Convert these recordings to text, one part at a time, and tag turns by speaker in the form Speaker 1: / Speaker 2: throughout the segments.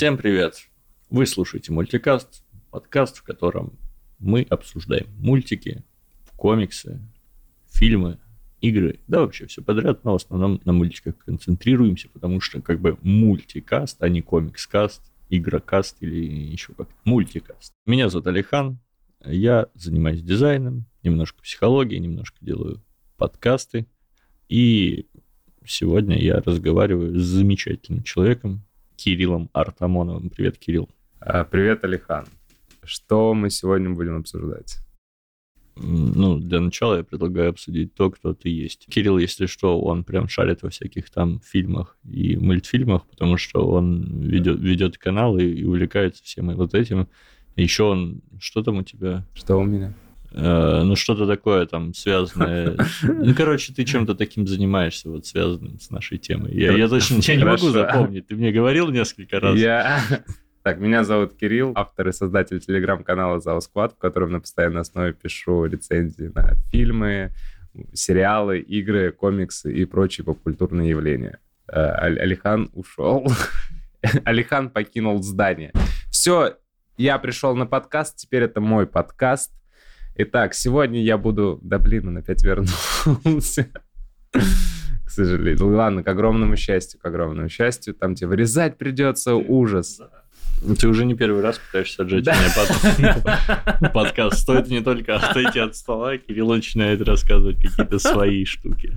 Speaker 1: Всем привет! Вы слушаете мультикаст, подкаст, в котором мы обсуждаем мультики, комиксы, фильмы, игры, да вообще все подряд, но в основном на мультиках концентрируемся, потому что как бы мультикаст, а не комикс-каст, игрокаст или еще как мультикаст. Меня зовут Алихан, я занимаюсь дизайном, немножко психологией, немножко делаю подкасты, и сегодня я разговариваю с замечательным человеком, Кириллом Артамоновым. Привет, Кирилл.
Speaker 2: А, привет, Алихан. Что мы сегодня будем обсуждать?
Speaker 1: Ну, для начала я предлагаю обсудить то, кто ты есть. Кирилл, если что, он прям шарит во всяких там фильмах и мультфильмах, потому что он ведет, ведет канал и, и увлекается всем вот этим. Еще он... Что там у тебя?
Speaker 2: Что у меня?
Speaker 1: Э, ну, что-то такое там связанное. Ну, короче, ты чем-то таким занимаешься, вот связанным с нашей темой. Я, я точно я не могу запомнить. Ты мне говорил несколько раз.
Speaker 2: Я... Так, меня зовут Кирилл, автор и создатель телеграм-канала «Зал Сквад», в котором на постоянной основе пишу рецензии на фильмы, сериалы, игры, комиксы и прочие попкультурные явления. Э, Алихан ушел. Алихан покинул здание. Все, я пришел на подкаст, теперь это мой подкаст. Итак, сегодня я буду... Да блин, он опять вернулся. К сожалению. Ну ладно, к огромному счастью, к огромному счастью. Там тебе вырезать придется, ужас.
Speaker 1: Ты уже не первый раз пытаешься отжать да. меня подкаст. Стоит не только отойти от стола, Кирилл начинает рассказывать какие-то свои штуки.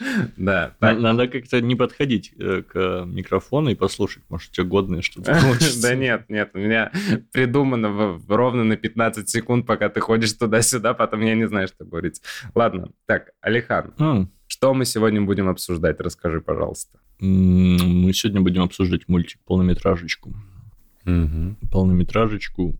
Speaker 2: Да.
Speaker 1: Так. Надо как-то не подходить э, к микрофону и послушать, может, у тебя годное что-то
Speaker 2: получится. Да нет, нет, у меня придумано ровно на 15 секунд, пока ты ходишь туда-сюда, потом я не знаю, что говорить. Ладно, так, Алихан, что мы сегодня будем обсуждать? Расскажи, пожалуйста.
Speaker 1: Мы сегодня будем обсуждать мультик полнометражечку полнометражечку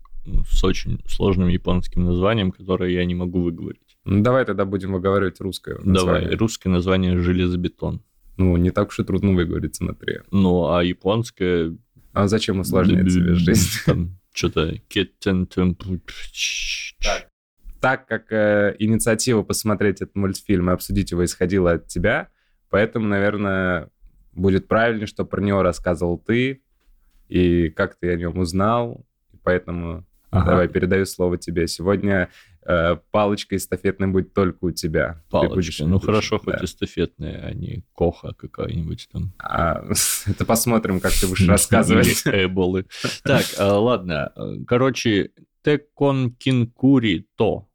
Speaker 1: с очень сложным японским названием, которое я не могу выговорить.
Speaker 2: Ну, давай тогда будем выговаривать русское
Speaker 1: название. Давай, русское название «Железобетон».
Speaker 2: Ну, не так уж и трудно выговорить, смотри.
Speaker 1: Ну, а японское...
Speaker 2: А зачем усложнять себе жизнь?
Speaker 1: Там что-то...
Speaker 2: Так. Так как э, инициатива посмотреть этот мультфильм и обсудить его исходила от тебя, поэтому, наверное, будет правильнее, что про него рассказывал ты, и как ты о нем узнал. Поэтому ага. давай передаю слово тебе. Сегодня э, палочка эстафетная будет только у тебя.
Speaker 1: Палочка, ну хорошо, да. хоть эстафетная, а не коха какая-нибудь там.
Speaker 2: А, это посмотрим, как ты будешь рассказывать.
Speaker 1: Эболы. Так, а, ладно. Короче, Теконкинкури то,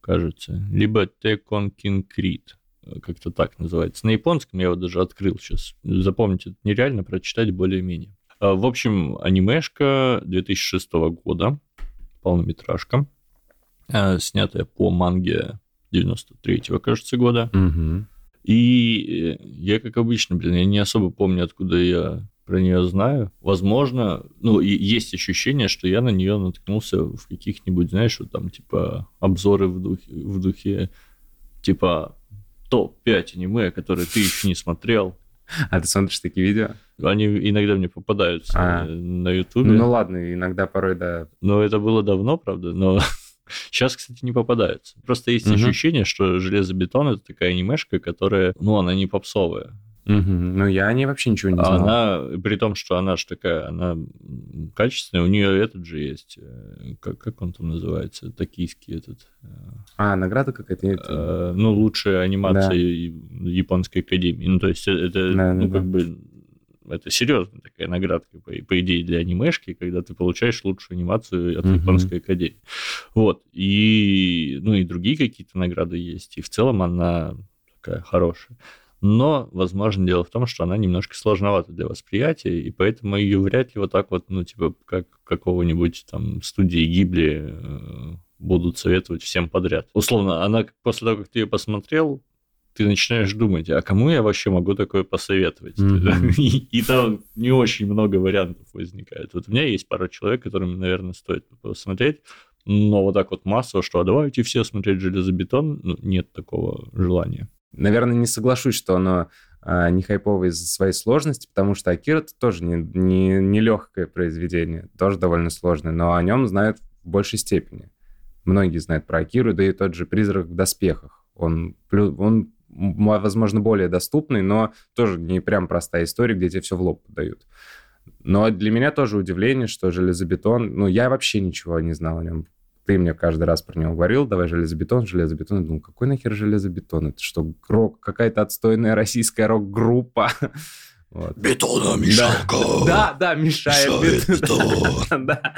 Speaker 1: кажется, либо Теконкинкрит как-то так называется. На японском я его даже открыл сейчас. Запомнить это нереально, прочитать более-менее. В общем, анимешка 2006 года, полнометражка, а, снятая по манге 93-го, кажется, года.
Speaker 2: Угу.
Speaker 1: И э, я, как обычно, блин, я не особо помню, откуда я про нее знаю. Возможно, ну, и есть ощущение, что я на нее наткнулся в каких-нибудь, знаешь, вот там, типа, обзоры в духе, в духе типа, топ-5 аниме, которые ты еще не смотрел.
Speaker 2: А ты смотришь такие видео?
Speaker 1: Они иногда мне попадаются а. на Ютубе.
Speaker 2: Ну ладно, иногда порой, да.
Speaker 1: Но это было давно, правда, но Сейчас, кстати, не попадаются. Просто есть угу. ощущение, что железобетон это такая анимешка, которая, ну, она не попсовая.
Speaker 2: Угу. Ну, я о ней вообще ничего не знал.
Speaker 1: Она, при том, что она же такая, она качественная, у нее этот же есть, э, как, как он там называется, токийский этот. Э,
Speaker 2: а, награда какая-то?
Speaker 1: Э, ну, лучшая анимация да. японской академии. Ну, то есть это, да, ну, да, как бы, это серьезная такая наградка, по, по идее, для анимешки, когда ты получаешь лучшую анимацию от uh японской академии. Вот. И, ну, и другие какие-то награды есть. И в целом она такая хорошая но, возможно, дело в том, что она немножко сложновата для восприятия, и поэтому ее вряд ли вот так вот, ну, типа, как какого-нибудь там студии Гибли э, будут советовать всем подряд. Условно, она после того, как ты ее посмотрел, ты начинаешь думать, а кому я вообще могу такое посоветовать? Mm-hmm. И, и там не очень много вариантов возникает. Вот у меня есть пара человек, которым, наверное, стоит посмотреть, но вот так вот массово, что а давайте все смотреть железобетон, ну, нет такого желания.
Speaker 2: Наверное, не соглашусь, что оно а, не хайповое из-за своей сложности, потому что Акира это тоже не, не, не легкое произведение, тоже довольно сложное, но о нем знают в большей степени. Многие знают про Акиру, да и тот же «Призрак в доспехах». Он, он возможно, более доступный, но тоже не прям простая история, где тебе все в лоб подают. Но для меня тоже удивление, что железобетон... Ну, я вообще ничего не знал о нем. Ты мне каждый раз про него говорил, давай железобетон, железобетон. Я думал, какой нахер железобетон? Это что, рок, какая-то отстойная российская рок-группа?
Speaker 1: Вот. Бетономешалка.
Speaker 2: Да, да, да, мешает. мешает бетон. да.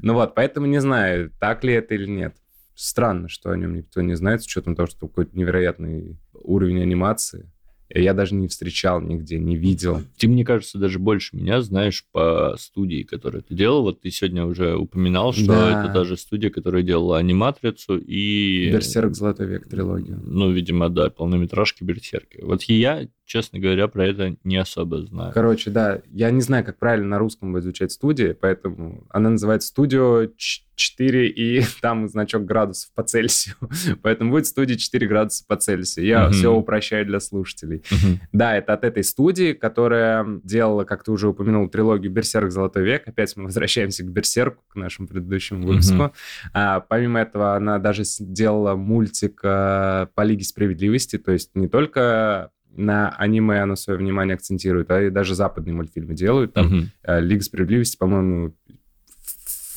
Speaker 2: Ну вот, поэтому не знаю, так ли это или нет. Странно, что о нем никто не знает, с учетом того, что какой-то невероятный уровень анимации я даже не встречал нигде, не видел.
Speaker 1: Ты, мне кажется, даже больше меня знаешь по студии, которую ты делал. Вот ты сегодня уже упоминал, что да. это даже студия, которая делала аниматрицу и...
Speaker 2: Берсерк Золотой век трилогию.
Speaker 1: Ну, видимо, да, полнометражки Берсерки. Вот я, честно говоря, про это не особо знаю.
Speaker 2: Короче, да, я не знаю, как правильно на русском будет звучать студия, поэтому она называется «Студио 4 и там значок градусов по Цельсию. Поэтому будет студия 4 градуса по Цельсию. Я mm-hmm. все упрощаю для слушателей. Mm-hmm. Да, это от этой студии, которая делала, как ты уже упомянул, трилогию «Берсерк. Золотой век». Опять мы возвращаемся к «Берсерку», к нашему предыдущему выпуску. Mm-hmm. А, помимо этого, она даже сделала мультик а, по Лиге Справедливости, то есть не только на аниме оно свое внимание акцентирует, а и даже западные мультфильмы делают. Там mm-hmm. Лига Справедливости, по-моему,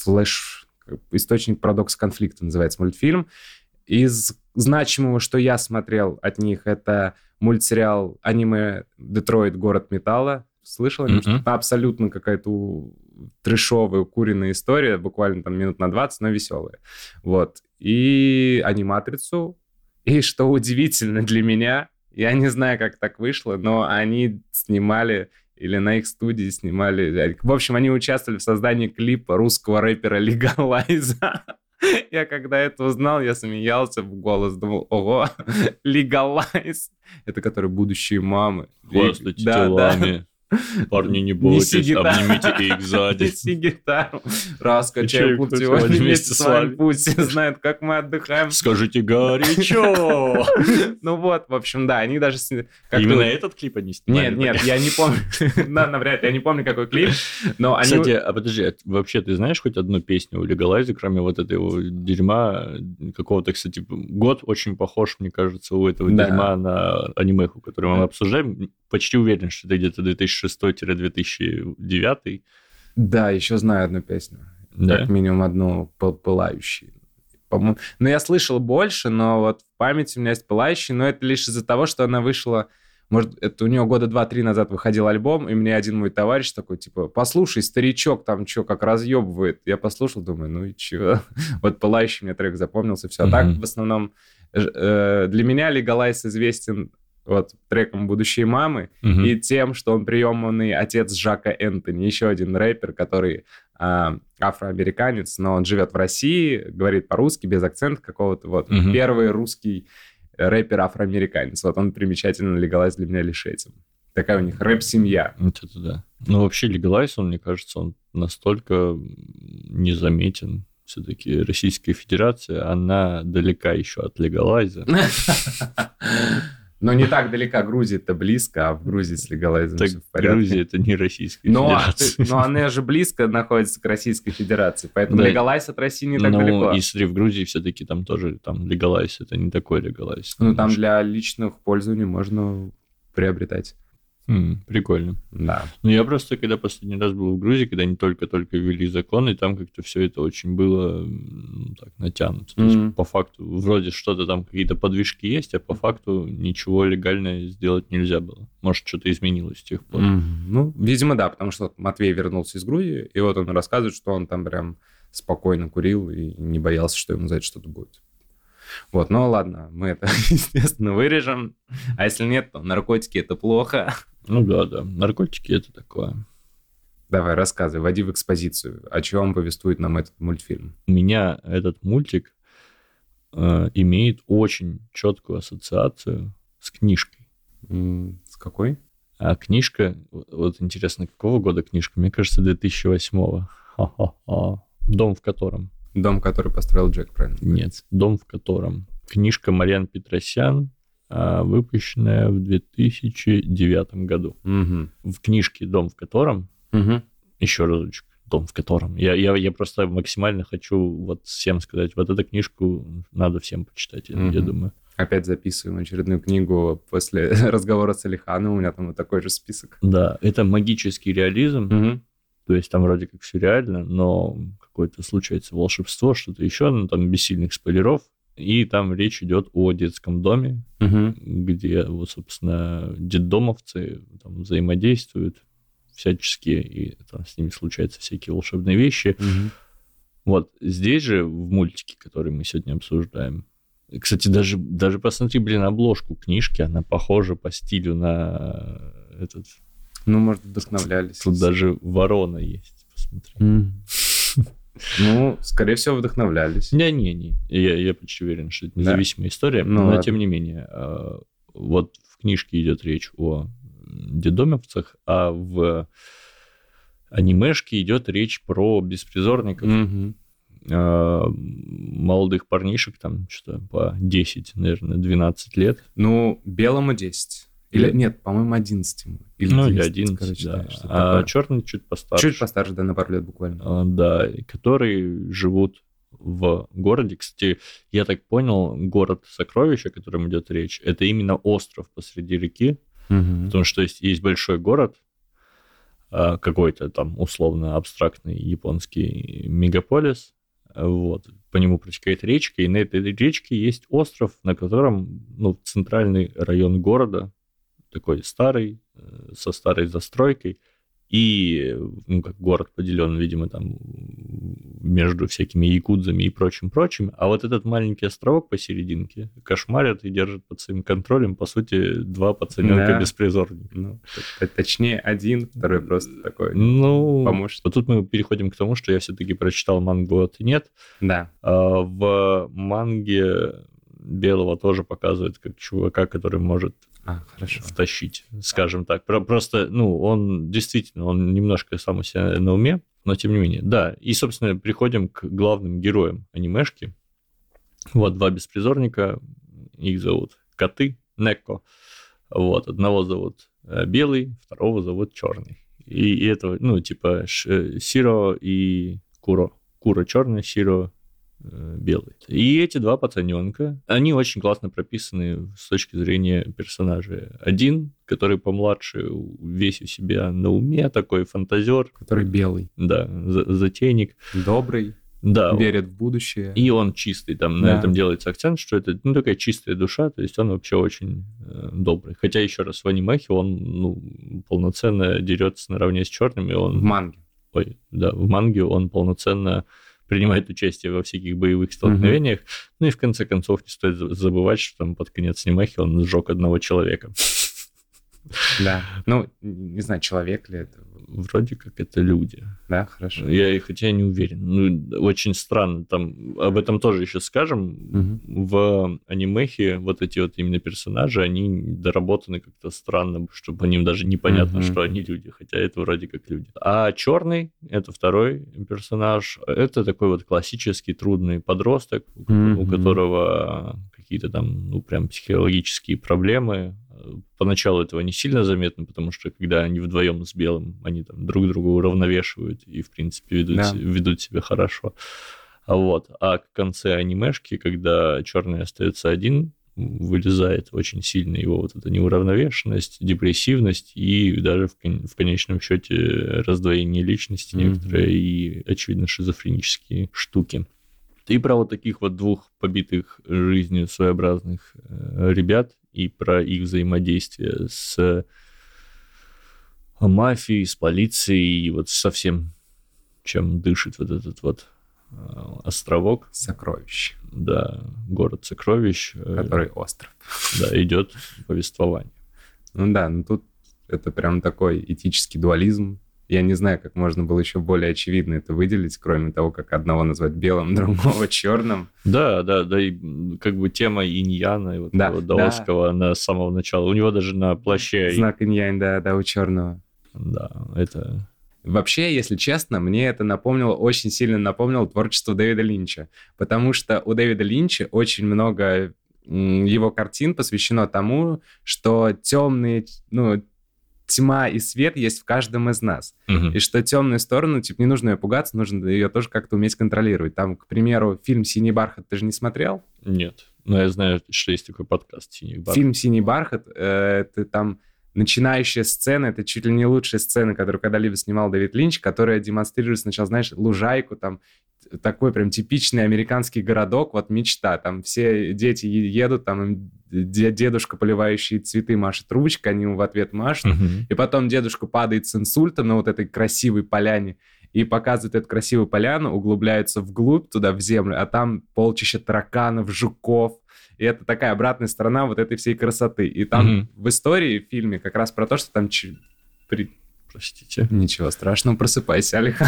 Speaker 2: Флэш источник парадокс конфликта называется мультфильм. Из значимого, что я смотрел от них, это мультсериал аниме «Детройт. Город металла». Слышал? Mm-hmm. Абсолютно какая-то трешовая, укуренная история, буквально там минут на 20, но веселая. Вот. И аниматрицу. И что удивительно для меня, я не знаю, как так вышло, но они снимали или на их студии снимали. В общем, они участвовали в создании клипа русского рэпера Легалайза. Я когда это узнал, я смеялся в голос, думал, ого, Легалайз. Это которые будущие мамы.
Speaker 1: Хвастать да, телами. Да. Парни, не бойтесь, обнимите их сзади.
Speaker 2: Неси гитару. Раз качаем путь сегодня вместе с вами. Пусть все знают, как мы отдыхаем.
Speaker 1: Скажите горячо.
Speaker 2: Ну вот, в общем, да, они даже...
Speaker 1: Именно этот клип они снимали?
Speaker 2: Нет, нет, я не помню. Навряд ли, я не помню, какой клип. Но
Speaker 1: они... Кстати, а подожди, а вообще ты знаешь хоть одну песню у Легалайза, кроме вот этого дерьма какого-то, кстати, год очень похож, мне кажется, у этого дерьма на анимеху, которую мы обсуждаем. Почти уверен, что это где-то 2006 2006-2009.
Speaker 2: Да, еще знаю одну песню. Да? Как минимум одну пылающую. По-моему. Но я слышал больше, но вот в памяти у меня есть пылающий, но это лишь из-за того, что она вышла... Может, это у него года два-три назад выходил альбом, и мне один мой товарищ такой, типа, послушай, старичок там что, как разъебывает. Я послушал, думаю, ну и чё? вот пылающий мне трек запомнился, все. А так, в основном, э, для меня Легалайс известен вот треком «Будущие мамы» угу. и тем, что он приемный отец Жака Энтони, еще один рэпер, который э, афроамериканец, но он живет в России, говорит по-русски, без акцента какого-то. Вот угу. первый русский рэпер афроамериканец. Вот он примечательно легалайз для меня лишь этим. Такая у них рэп-семья.
Speaker 1: Вот это да. Ну, вообще легалайз, он, мне кажется, он настолько незаметен все-таки Российская Федерация, она далека еще от легалайза.
Speaker 2: Но не так далеко. Грузия-то близко, а в Грузии с легалайзом так все в порядке.
Speaker 1: Грузия это не Российская но, Федерация.
Speaker 2: Но она же близко находится к Российской Федерации, поэтому да. легалайз от России не так ну, далеко.
Speaker 1: и смотри, в Грузии все-таки там тоже там легалайз, это не такой легалайз.
Speaker 2: Ну, там для личных пользований можно приобретать.
Speaker 1: Mm, прикольно.
Speaker 2: Да.
Speaker 1: Ну, я просто, когда последний раз был в Грузии, когда они только-только ввели законы, там как-то все это очень было ну, так натянуто. То mm-hmm. есть, по факту, вроде что-то там, какие-то подвижки есть, а по факту ничего легальное сделать нельзя было. Может, что-то изменилось с тех пор.
Speaker 2: Mm-hmm. Ну, видимо, да, потому что Матвей вернулся из Грузии, и вот он рассказывает, что он там прям спокойно курил и не боялся, что ему за это что-то будет. Вот, ну ладно, мы это, естественно, вырежем. А если нет, то наркотики это плохо.
Speaker 1: Ну да, да. Наркотики это такое.
Speaker 2: Давай, рассказывай, вводи в экспозицию. О чем повествует нам этот мультфильм?
Speaker 1: У меня этот мультик э, имеет очень четкую ассоциацию с книжкой.
Speaker 2: Mm, с какой?
Speaker 1: А книжка, вот интересно, какого года книжка? Мне кажется, 2008-го. Дом в котором?
Speaker 2: Дом, который построил Джек, правильно?
Speaker 1: Нет, дом в котором. Книжка Мариан Петросян, выпущенная в 2009 году.
Speaker 2: Угу.
Speaker 1: В книжке «Дом в котором»,
Speaker 2: угу.
Speaker 1: еще разочек, «Дом в котором», я, я, я просто максимально хочу вот всем сказать, вот эту книжку надо всем почитать, угу. я думаю.
Speaker 2: Опять записываем очередную книгу после разговора с Алиханом, у меня там вот такой же список.
Speaker 1: Да, это магический реализм,
Speaker 2: угу.
Speaker 1: То есть там вроде как все реально, но какое-то случается волшебство, что-то еще, ну там без сильных спойлеров. И там речь идет о детском доме, угу. где, вот, собственно, детдомовцы там взаимодействуют всячески, и там с ними случаются всякие волшебные вещи. Угу. Вот здесь же, в мультике, который мы сегодня обсуждаем, кстати, даже, даже посмотри, блин, обложку книжки, она похожа по стилю на этот...
Speaker 2: Ну, может, вдохновлялись.
Speaker 1: Тут даже ворона есть, посмотри.
Speaker 2: Mm. Ну, скорее всего, вдохновлялись.
Speaker 1: Не-не-не, я, я почти уверен, что это независимая да? история, ну, но ладно. тем не менее, а, вот в книжке идет речь о дедомовцах, а в анимешке идет речь про беспризорников. Угу. молодых парнишек, там что-то по 10, наверное, 12 лет.
Speaker 2: Ну, белому 10. Или, нет, по-моему, 11
Speaker 1: Или ну, 11, или 11, короче, да. да а такое. черный чуть постарше.
Speaker 2: Чуть постарше, да, на пару лет буквально.
Speaker 1: А, да, которые живут в городе. Кстати, я так понял, город Сокровища, о котором идет речь, это именно остров посреди реки, угу. потому что есть, есть большой город, а, какой-то там условно абстрактный японский мегаполис, вот, по нему протекает речка, и на этой речке есть остров, на котором, ну, центральный район города, такой старый, э, со старой застройкой, и, ну, как город поделен, видимо, там между всякими якудзами и прочим-прочим, а вот этот маленький островок посерединке кошмарят и держат под своим контролем, по сути, два пацаненка да. беспризорника.
Speaker 2: Ну, точнее, один, второй просто такой
Speaker 1: ну, помощник. Вот тут мы переходим к тому, что я все-таки прочитал мангу от нет.
Speaker 2: Да.
Speaker 1: А, в манге Белого тоже показывают как чувака, который может
Speaker 2: а, хорошо.
Speaker 1: втащить, скажем так. Просто, ну, он действительно, он немножко сам у себя на уме, но тем не менее. Да, и, собственно, приходим к главным героям анимешки. Вот два беспризорника, их зовут коты, Неко. Вот, одного зовут э, Белый, второго зовут Черный. И, и это, ну, типа Сиро и Куро. Куро черный, Сиро белый. И эти два пацаненка, они очень классно прописаны с точки зрения персонажей. Один, который помладше, весь у себя на уме, такой фантазер.
Speaker 2: Который белый.
Speaker 1: Да, затейник.
Speaker 2: Добрый.
Speaker 1: Да.
Speaker 2: Верит в будущее.
Speaker 1: И он чистый. Там да. на этом делается акцент, что это ну, такая чистая душа, то есть он вообще очень э, добрый. Хотя, еще раз, в анимахе он ну, полноценно дерется наравне с черными. Он...
Speaker 2: В манге.
Speaker 1: Ой, да, в манге он полноценно принимает участие во всяких боевых столкновениях. Угу. Ну и в конце концов не стоит забывать, что там под конец Немахи он сжег одного человека.
Speaker 2: Да. Ну, не знаю, человек ли это.
Speaker 1: Вроде как это люди.
Speaker 2: Да, хорошо.
Speaker 1: Я, хотя не уверен. Ну, очень странно. Там об этом тоже еще скажем. Угу. В анимехе вот эти вот именно персонажи, они доработаны как-то странно, что по ним даже непонятно, угу. что они люди, хотя это вроде как люди. А черный, это второй персонаж, это такой вот классический трудный подросток, угу. у которого какие-то там, ну, прям психологические проблемы, поначалу этого не сильно заметно, потому что когда они вдвоем с белым, они там друг друга уравновешивают и, в принципе, ведут, да. ведут себя хорошо. А вот, а к конце анимешки, когда черный остается один, вылезает очень сильно его вот эта неуравновешенность, депрессивность и даже в, кон- в конечном счете раздвоение личности mm-hmm. некоторые и, очевидно, шизофренические штуки. И про вот таких вот двух побитых жизнью своеобразных э, ребят и про их взаимодействие с мафией, с полицией и вот со всем, чем дышит вот этот вот э, островок.
Speaker 2: Сокровищ.
Speaker 1: Да, город сокровищ.
Speaker 2: Э, Который остров.
Speaker 1: Да, идет повествование.
Speaker 2: Ну да, ну тут это прям такой этический дуализм, я не знаю, как можно было еще более очевидно это выделить, кроме того, как одного назвать белым, другого черным.
Speaker 1: Да, да, да, и как бы тема иньяна, и вот да, даосского, да. она с самого начала. У него даже на плаще...
Speaker 2: Знак иньянь, да, да, у черного.
Speaker 1: Да, это...
Speaker 2: Вообще, если честно, мне это напомнило, очень сильно напомнило творчество Дэвида Линча, потому что у Дэвида Линча очень много его картин посвящено тому, что темные, ну, тьма и свет есть в каждом из нас. Угу. И что темную сторону, типа, не нужно ее пугаться, нужно ее тоже как-то уметь контролировать. Там, к примеру, фильм «Синий бархат» ты же не смотрел?
Speaker 1: Нет. Но я знаю, что есть такой подкаст «Синий бархат».
Speaker 2: Фильм «Синий бархат» э, это там начинающая сцена, это чуть ли не лучшая сцена, которую когда-либо снимал Дэвид Линч, которая демонстрирует сначала, знаешь, лужайку, там, такой прям типичный американский городок, вот мечта, там все дети едут, там дедушка, поливающий цветы, машет ручкой, они ему в ответ машут, uh-huh. и потом дедушка падает с инсульта на вот этой красивой поляне, и показывает эту красивую поляну, углубляются вглубь туда, в землю, а там полчища тараканов, жуков, и это такая обратная сторона вот этой всей красоты. И там mm-hmm. в истории, в фильме, как раз про то, что там... Ч... При... Простите. Ничего страшного, просыпайся, Алих.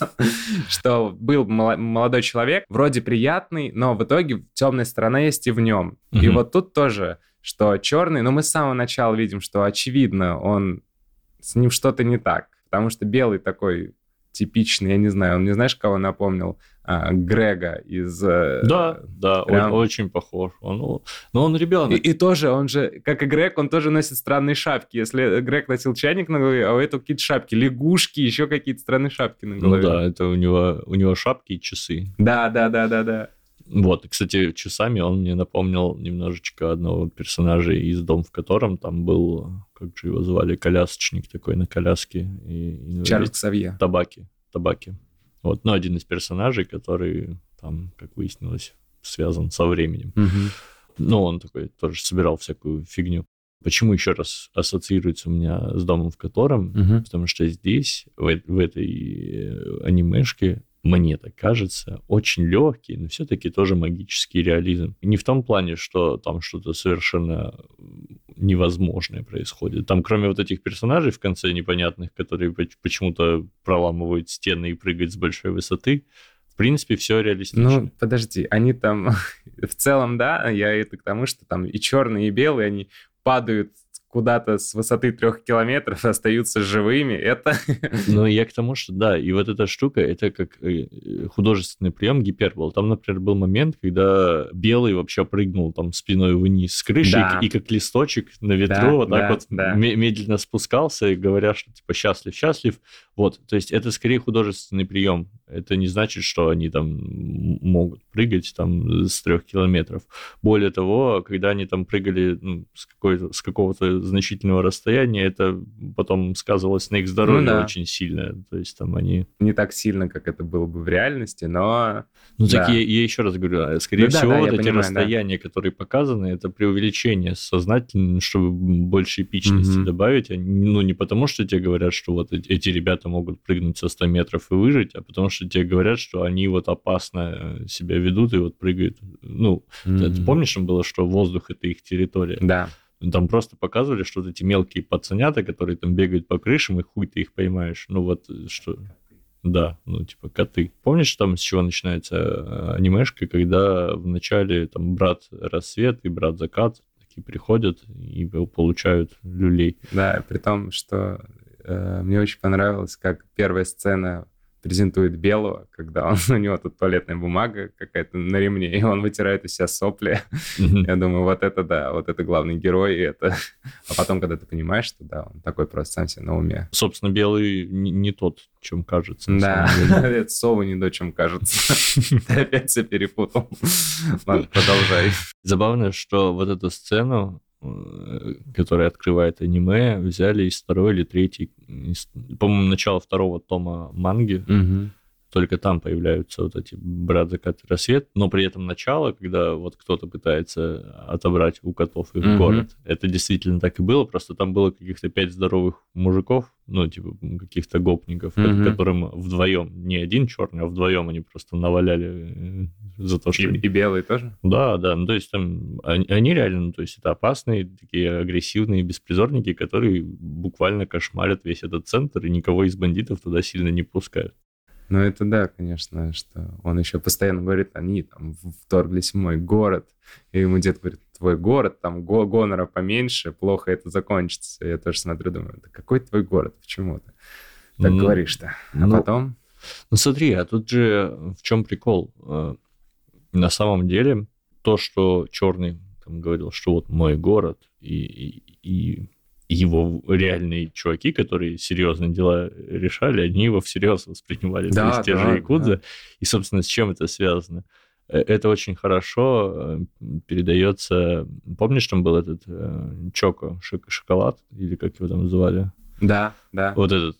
Speaker 2: Что был молодой человек, вроде приятный, но в итоге темная сторона есть и в нем. И вот тут тоже, что черный, но мы с самого начала видим, что очевидно, он с ним что-то не так. Потому что белый такой типичный, я не знаю, он не знаешь, кого напомнил? А, Грега из...
Speaker 1: Э, да, да, прям... он очень похож. Он, но он ребенок.
Speaker 2: И, и тоже, он же, как и Грег, он тоже носит странные шапки. Если Грег носил чайник на голове, а у этого какие-то шапки, лягушки, еще какие-то странные шапки на ну голове.
Speaker 1: Ну да, это у него, у него шапки и часы.
Speaker 2: Да, да, да, да, да.
Speaker 1: Вот, кстати, часами он мне напомнил немножечко одного персонажа из «Дом в котором» там был, как же его звали, колясочник такой на коляске. И,
Speaker 2: Чарльз Ксавье.
Speaker 1: Табаки, табаки. Вот, ну, один из персонажей, который там, как выяснилось, связан со временем. Угу. Ну, он такой тоже собирал всякую фигню. Почему еще раз ассоциируется у меня с домом, в котором? Угу. Потому что здесь, в, в этой э, анимешке, мне так кажется, очень легкий, но все-таки тоже магический реализм. Не в том плане, что там что-то совершенно невозможное происходит. Там, кроме вот этих персонажей в конце непонятных, которые почему-то проламывают стены и прыгают с большой высоты, в принципе, все реалистично.
Speaker 2: Ну, подожди, они там в целом, да, я это к тому, что там и черные, и белые, они падают куда-то с высоты трех километров остаются живыми, это...
Speaker 1: Ну, я к тому, что да, и вот эта штука, это как э, художественный прием гипербол. Там, например, был момент, когда белый вообще прыгнул там спиной вниз с крыши, да. и, и как листочек на ветру да, вот так да, вот да. медленно спускался, говоря, что типа счастлив, счастлив. Вот, то есть это скорее художественный прием. Это не значит, что они там могут прыгать там с трех километров. Более того, когда они там прыгали ну, с, какой-то, с какого-то значительного расстояния, это потом сказывалось на их здоровье ну, да. очень сильно. То есть там они...
Speaker 2: Не так сильно, как это было бы в реальности, но...
Speaker 1: Ну, да. так я, я еще раз говорю, а, скорее ну, всего, да, да, вот эти понимаю, расстояния, да. которые показаны, это преувеличение сознательно, чтобы больше эпичности mm-hmm. добавить. А ну, не потому, что тебе говорят, что вот эти ребята могут прыгнуть со 100 метров и выжить, а потому что тебе говорят, что они вот опасно э, себя ведут и вот прыгают. Ну, mm-hmm. ты помнишь, там было, что воздух — это их территория?
Speaker 2: Да.
Speaker 1: Там просто показывали, что вот эти мелкие пацанята, которые там бегают по крышам, и хуй ты их поймаешь. Ну вот что... Да, ну типа коты. Помнишь, там с чего начинается э, анимешка, когда вначале там брат рассвет и брат закат такие приходят и получают люлей.
Speaker 2: Да, при том, что э, мне очень понравилось, как первая сцена презентует белого, когда он, у него тут туалетная бумага какая-то на ремне, и он вытирает из себя сопли. Mm-hmm. Я думаю, вот это да, вот это главный герой, и это... А потом, когда ты понимаешь, что да, он такой просто сам себе на уме.
Speaker 1: Собственно, белый не, не тот, чем кажется.
Speaker 2: Да, это совы не то, чем кажется. Ты опять все перепутал. Ладно, продолжай.
Speaker 1: Забавно, что вот эту сцену Э, который открывает аниме, взяли из второй или третьей, по-моему, начало второго тома манги. Угу только там появляются вот эти брат, закат и рассвет, но при этом начало, когда вот кто-то пытается отобрать у котов их mm-hmm. город, это действительно так и было, просто там было каких-то пять здоровых мужиков, ну, типа, каких-то гопников, mm-hmm. которым вдвоем, не один черный, а вдвоем они просто наваляли э, за то, что...
Speaker 2: И, и белые тоже?
Speaker 1: Да, да, ну, то есть там они, они реально, ну, то есть это опасные, такие агрессивные беспризорники, которые буквально кошмарят весь этот центр, и никого из бандитов туда сильно не пускают.
Speaker 2: Ну, это да, конечно, что он еще постоянно говорит, они там вторглись в мой город. И ему дед говорит, твой город, там го гонора поменьше, плохо это закончится. Я тоже смотрю, думаю, да какой твой город, почему ты так ну, говоришь-то? А ну, потом...
Speaker 1: Ну, смотри, а тут же в чем прикол? Э, на самом деле, то, что Черный там говорил, что вот мой город, и, и, и его реальные чуваки, которые серьезные дела решали, они его всерьез воспринимали, да, то есть те да, же якудзы. Да. И, собственно, с чем это связано? э, это очень хорошо э, передается. Помнишь, там был этот э, Чоко, шоколад, или как его там называли?
Speaker 2: Да, да.
Speaker 1: Вот этот.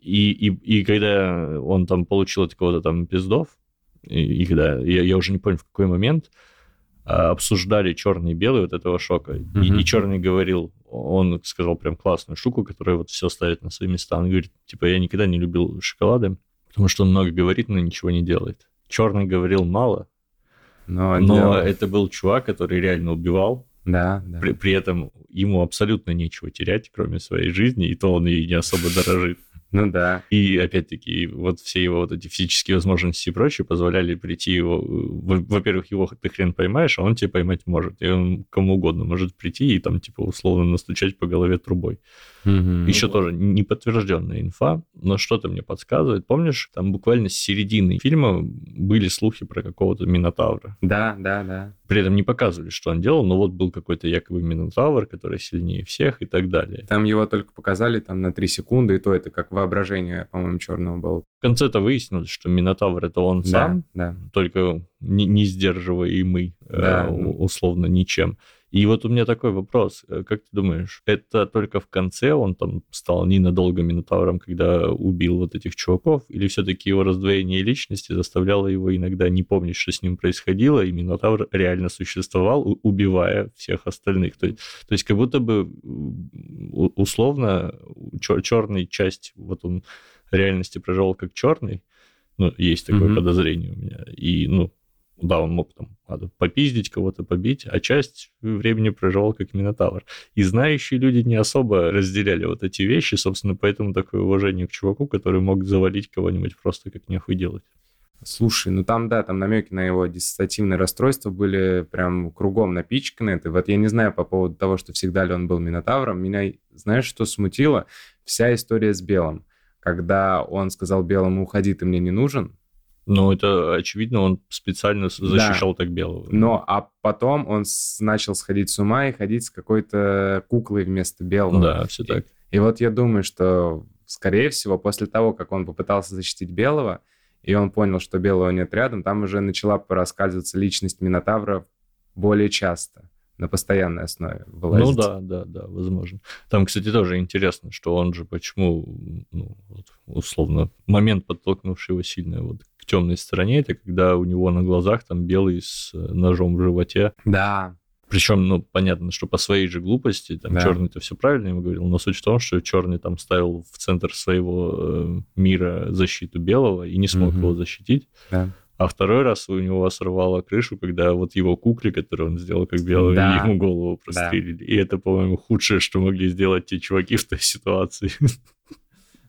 Speaker 1: И, и, и когда он там получил от кого-то там пиздов, и, и когда, я, я уже не помню, в какой момент, обсуждали черный и белый вот этого шока. Mm-hmm. И, и черный говорил, он сказал прям классную штуку, которая вот все ставит на свои места. Он говорит, типа, я никогда не любил шоколады, потому что он много говорит, но ничего не делает. Черный говорил мало, но, но это был чувак, который реально убивал,
Speaker 2: да, да.
Speaker 1: При, при этом ему абсолютно нечего терять, кроме своей жизни, и то он ей не особо дорожит.
Speaker 2: Ну да.
Speaker 1: И опять-таки вот все его вот эти физические возможности и прочее позволяли прийти его... Во-первых, его ты хрен поймаешь, а он тебя поймать может. И он кому угодно может прийти и там типа условно настучать по голове трубой. Угу. Еще ну, тоже неподтвержденная инфа, но что-то мне подсказывает. Помнишь, там буквально с середины фильма были слухи про какого-то Минотавра.
Speaker 2: Да, да, да.
Speaker 1: При этом не показывали, что он делал, но вот был какой-то якобы Минотавр, который сильнее всех и так далее.
Speaker 2: Там его только показали там на 3 секунды, и то это как воображение, по-моему, черного было.
Speaker 1: В конце-то выяснилось, что Минотавр это он да, сам,
Speaker 2: да.
Speaker 1: только не, не сдерживаемый да. э, условно ничем. И вот у меня такой вопрос. Э, как ты думаешь, это только в конце он там стал ненадолго Минотавром, когда убил вот этих чуваков? Или все-таки его раздвоение личности заставляло его иногда не помнить, что с ним происходило, и Минотавр реально существовал, убивая всех остальных? То есть, то есть как будто бы условно черный часть, вот он реальности прожил как черный, ну, есть такое mm-hmm. подозрение у меня. И, ну, да, он мог там попиздить, кого-то побить, а часть времени проживал как Минотавр. И знающие люди не особо разделяли вот эти вещи, собственно, поэтому такое уважение к чуваку, который мог завалить кого-нибудь просто как нехуй делать.
Speaker 2: Слушай, ну там, да, там намеки на его диссоциативное расстройство были прям кругом напичканы. Это вот я не знаю по поводу того, что всегда ли он был Минотавром. Меня, знаешь, что смутило? Вся история с Белым. Когда он сказал Белому, уходи, ты мне не нужен,
Speaker 1: ну, это очевидно, он специально защищал да. так белого.
Speaker 2: Но, а потом он с, начал сходить с ума и ходить с какой-то куклой вместо белого.
Speaker 1: Да, все так.
Speaker 2: И, и вот я думаю, что, скорее всего, после того, как он попытался защитить белого, и он понял, что белого нет рядом, там уже начала проскальзываться личность Минотавра более часто на постоянной основе
Speaker 1: вылазить. Ну да, да, да, возможно. Там, кстати, тоже интересно, что он же почему, ну, вот, условно, момент, подтолкнувший его сильно вот темной стороне, это когда у него на глазах там белый с э, ножом в животе.
Speaker 2: Да.
Speaker 1: Причем, ну, понятно, что по своей же глупости, там, да. черный это все правильно ему говорил, но суть в том, что черный там ставил в центр своего э, мира защиту белого и не смог угу. его защитить.
Speaker 2: Да.
Speaker 1: А второй раз у него сорвало крышу, когда вот его кукле, которую он сделал как белый, да. ему голову прострелили. Да. И это, по-моему, худшее, что могли сделать те чуваки в той ситуации.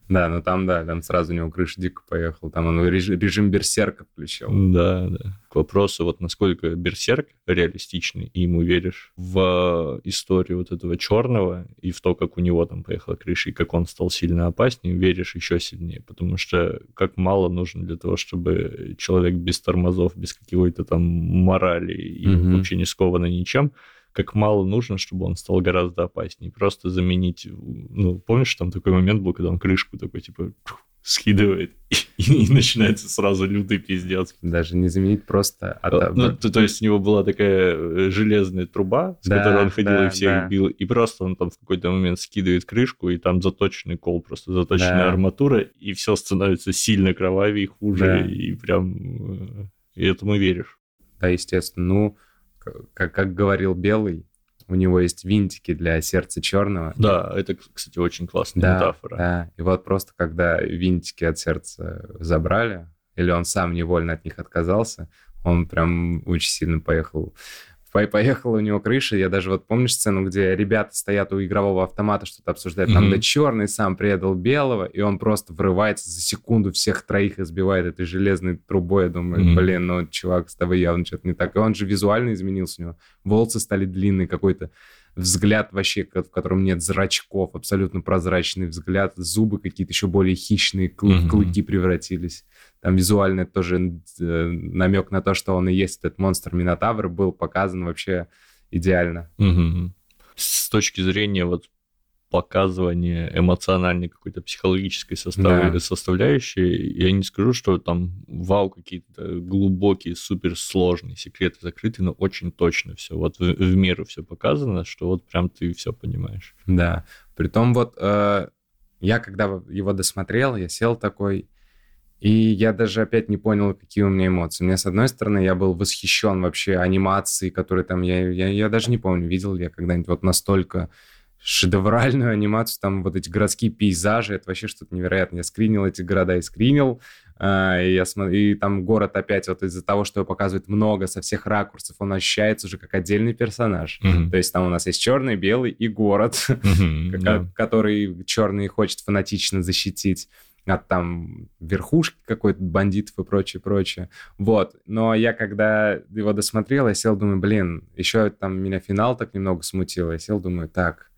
Speaker 2: Да, ну там, да, там сразу у него крыша дико поехала. Там он режим, режим берсерка включил.
Speaker 1: Да, да. К вопросу, вот насколько берсерк реалистичный, и ему веришь в историю вот этого черного и в то, как у него там поехала крыша, и как он стал сильно опаснее, веришь еще сильнее. Потому что как мало нужно для того, чтобы человек без тормозов, без какой-то там морали и mm-hmm. вообще не сковано ничем, как мало нужно, чтобы он стал гораздо опаснее. Просто заменить, ну, помнишь, там такой момент был, когда он крышку такой, типа, скидывает, и, и начинается сразу лютый пиздец.
Speaker 2: Даже не заменить просто...
Speaker 1: От... Ну, то, то есть у него была такая э, железная труба, с да, которой он ходил да, и всех да. бил, и просто он там в какой-то момент скидывает крышку, и там заточенный кол, просто заточенная да. арматура, и все становится сильно кровавее, хуже, да. и прям... Э, и этому веришь.
Speaker 2: Да, естественно. Ну, как, как говорил Белый, у него есть винтики для сердца черного.
Speaker 1: Да, это, кстати, очень классная
Speaker 2: да,
Speaker 1: метафора.
Speaker 2: Да, и вот просто когда винтики от сердца забрали, или он сам невольно от них отказался, он прям очень сильно поехал поехала у него крыша. Я даже вот помнишь сцену, где ребята стоят у игрового автомата, что-то обсуждают. Там mm-hmm. да черный сам предал белого, и он просто врывается за секунду, всех троих избивает этой железной трубой. Я думаю, mm-hmm. блин, ну, чувак, с тобой явно что-то не так. И он же визуально изменился у него. Волосы стали длинные, какой-то взгляд вообще, в котором нет зрачков, абсолютно прозрачный взгляд, зубы какие-то еще более хищные, клы- mm-hmm. клыки превратились. Там визуально тоже э, намек на то, что он и есть этот монстр Минотавр, был показан вообще идеально.
Speaker 1: С точки зрения вот показывание эмоциональной какой-то психологической состав... да. составляющей. Я не скажу, что там вау, какие-то глубокие, суперсложные секреты закрыты, но очень точно все. Вот в, в меру все показано, что вот прям ты все понимаешь.
Speaker 2: Да. Притом вот э, я когда его досмотрел, я сел такой, и я даже опять не понял, какие у меня эмоции. У меня, с одной стороны, я был восхищен вообще анимацией, которые там... Я, я, я даже не помню, видел ли я когда-нибудь вот настолько шедевральную анимацию, там вот эти городские пейзажи, это вообще что-то невероятное. Я скринил эти города и скринил, э, и, я смотр... и там город опять вот из-за того, что его показывает много со всех ракурсов, он ощущается уже как отдельный персонаж. Mm-hmm. То есть там у нас есть черный, белый и город, mm-hmm, который черный хочет фанатично защитить от там верхушки какой-то бандитов и прочее, прочее. Вот. Но я когда его досмотрел, я сел, думаю, блин, еще там меня финал так немного смутил. Я сел, думаю, так,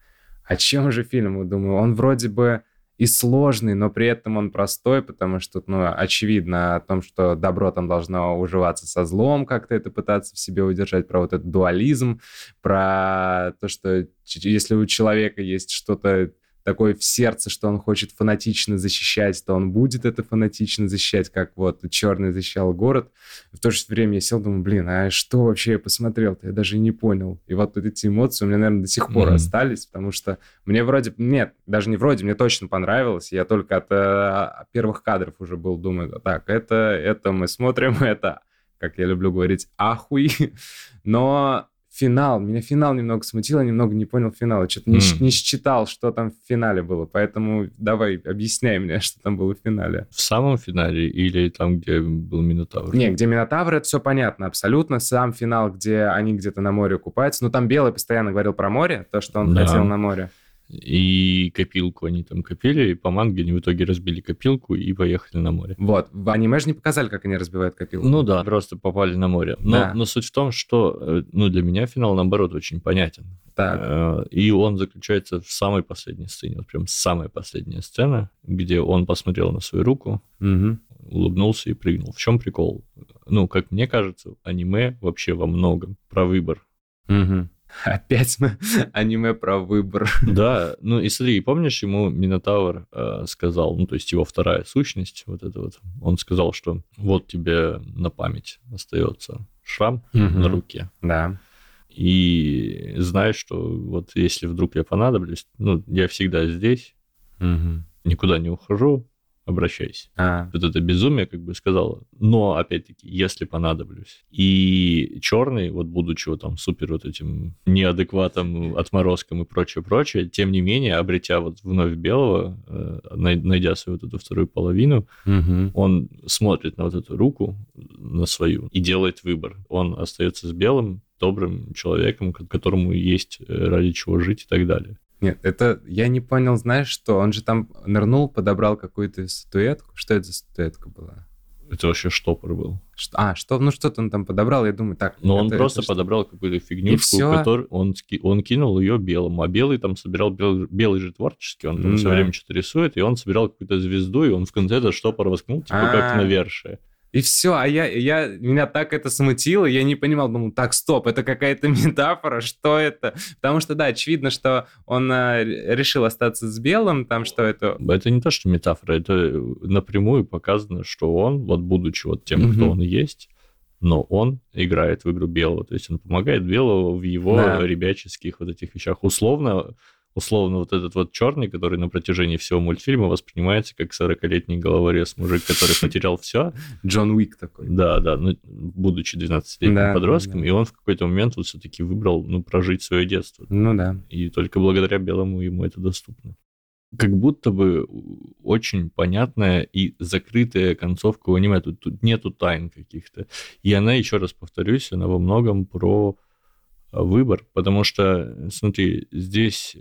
Speaker 2: о чем же фильм? Думаю, он вроде бы и сложный, но при этом он простой, потому что, ну, очевидно о том, что добро там должно уживаться со злом, как-то это пытаться в себе удержать, про вот этот дуализм, про то, что если у человека есть что-то такой в сердце, что он хочет фанатично защищать, то он будет это фанатично защищать, как вот Черный защищал город. В то же время я сел, думаю, блин, а что вообще я посмотрел-то? Я даже не понял. И вот эти эмоции у меня, наверное, до сих пор mm-hmm. остались, потому что мне вроде... Нет, даже не вроде, мне точно понравилось. Я только от э, первых кадров уже был, думаю, так, это, это мы смотрим, это, как я люблю говорить, ахуй. Но финал. Меня финал немного смутило, немного не понял финала. Что-то не, mm. не считал, что там в финале было. Поэтому давай, объясняй мне, что там было в финале.
Speaker 1: В самом финале или там, где был Минотавр?
Speaker 2: Не, где Минотавр, это все понятно абсолютно. Сам финал, где они где-то на море купаются. Ну, там Белый постоянно говорил про море, то, что он да. хотел на море.
Speaker 1: И копилку они там копили, и по манге они в итоге разбили копилку и поехали на море.
Speaker 2: Вот, в аниме же не показали, как они разбивают копилку.
Speaker 1: Ну да, просто попали на море. Но, да. но суть в том, что э, ну, для меня финал, наоборот, очень понятен. Так. Э, и он заключается в самой последней сцене, вот прям самая последняя сцена, где он посмотрел на свою руку, угу. улыбнулся и прыгнул. В чем прикол? Ну, как мне кажется, аниме вообще во многом про выбор.
Speaker 2: Угу. Опять мы аниме про выбор.
Speaker 1: Да, ну и смотри, помнишь, ему Минотавр э, сказал, ну то есть его вторая сущность, вот это вот, он сказал, что вот тебе на память остается шрам угу. на руке.
Speaker 2: Да.
Speaker 1: И знаешь, что вот если вдруг я понадоблюсь, ну я всегда здесь, угу. никуда не ухожу, обращайся. А. Вот это безумие, как бы сказал. Но, опять-таки, если понадоблюсь. И черный, вот будучи вот там супер вот этим неадекватом, отморозком и прочее, прочее, тем не менее, обретя вот вновь белого, э, найдя свою вот эту вторую половину, угу. он смотрит на вот эту руку, на свою, и делает выбор. Он остается с белым, добрым человеком, которому есть э, ради чего жить и так далее.
Speaker 2: Нет, это я не понял, знаешь что? Он же там нырнул, подобрал какую-то статуэтку. Что это за статуэтка была?
Speaker 1: Это вообще штопор был.
Speaker 2: Что, а, что, ну что-то он там подобрал, я думаю, так.
Speaker 1: Но он просто это подобрал какую-то фигнюшку, которую он, он кинул ее белому, а белый там собирал, белый, белый же творческий, он там mm, все да. время что-то рисует, и он собирал какую-то звезду, и он в конце этот штопор воткнул, типа А-а-а. как навершие.
Speaker 2: И все, а я, я, меня так это смутило, я не понимал, думал, так, стоп, это какая-то метафора, что это? Потому что, да, очевидно, что он а, решил остаться с белым, там, что это...
Speaker 1: Это не то, что метафора, это напрямую показано, что он, вот будучи вот тем, кто он есть, но он играет в игру белого, то есть он помогает белого в его да. ребяческих вот этих вещах. Условно, условно вот этот вот черный, который на протяжении всего мультфильма воспринимается как 40-летний головорез мужик, который потерял все.
Speaker 2: Джон Уик такой.
Speaker 1: Да, да, ну, будучи 12-летним да, подростком, да. и он в какой-то момент вот все-таки выбрал, ну, прожить свое детство.
Speaker 2: Ну да.
Speaker 1: И только благодаря белому ему это доступно. Как будто бы очень понятная и закрытая концовка у аниме. Тут, тут нету тайн каких-то. И она, еще раз повторюсь, она во многом про выбор, потому что, смотри, здесь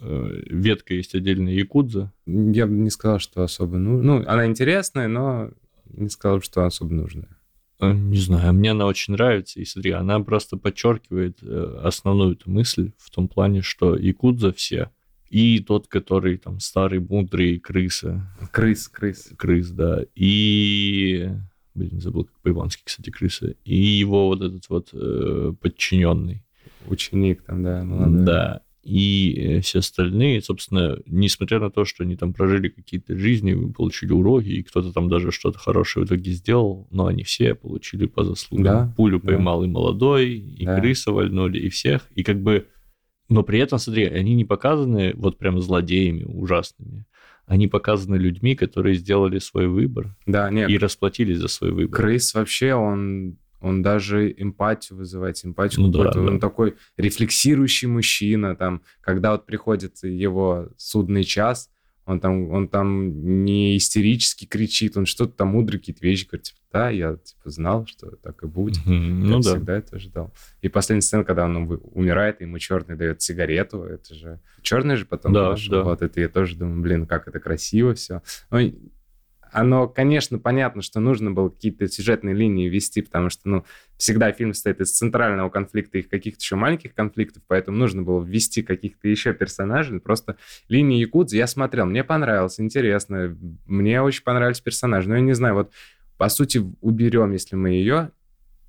Speaker 1: э, ветка есть отдельная якудза.
Speaker 2: Я бы не сказал, что особо... Ну, ну, она интересная, но не сказал, что особо нужная.
Speaker 1: Э, не знаю, мне она очень нравится, и смотри, она просто подчеркивает э, основную эту мысль в том плане, что якудза все, и тот, который там старый, мудрый, крыса.
Speaker 2: Крыс, крыс.
Speaker 1: Крыс, да. И блин, забыл, как по-ивански, кстати, крыса, и его вот этот вот э, подчиненный.
Speaker 2: Ученик там, да, молодой.
Speaker 1: Да. и э, все остальные, собственно, несмотря на то, что они там прожили какие-то жизни, получили уроки, и кто-то там даже что-то хорошее в итоге сделал, но они все получили по заслугам. Да, Пулю да. поймал и молодой, и да. крыса вальнули, и всех. И как бы... Но при этом, смотри, они не показаны вот прям злодеями ужасными. Они показаны людьми, которые сделали свой выбор
Speaker 2: да, нет.
Speaker 1: и расплатились за свой выбор.
Speaker 2: Крыс вообще, он он даже эмпатию вызывает, симпатию ну, какую-то. Да, он да. такой рефлексирующий мужчина, там, когда вот приходит его судный час, он там, он там не истерически кричит, он что-то там мудрый какие-то вещи говорит, типа, да, я типа знал, что так и будет. Mm-hmm. Ну, я да. всегда это ждал. И последняя сцена, когда он умирает, ему черный дает сигарету, это же черный же потом
Speaker 1: да, да.
Speaker 2: вот это я тоже думаю, блин, как это красиво все. Ну, оно, конечно, понятно, что нужно было какие-то сюжетные линии вести, потому что, ну, всегда фильм состоит из центрального конфликта и каких-то еще маленьких конфликтов, поэтому нужно было ввести каких-то еще персонажей. Просто линии Якудзы я смотрел, мне понравилось, интересно, мне очень понравились персонажи, но я не знаю, вот, по сути, уберем, если мы ее,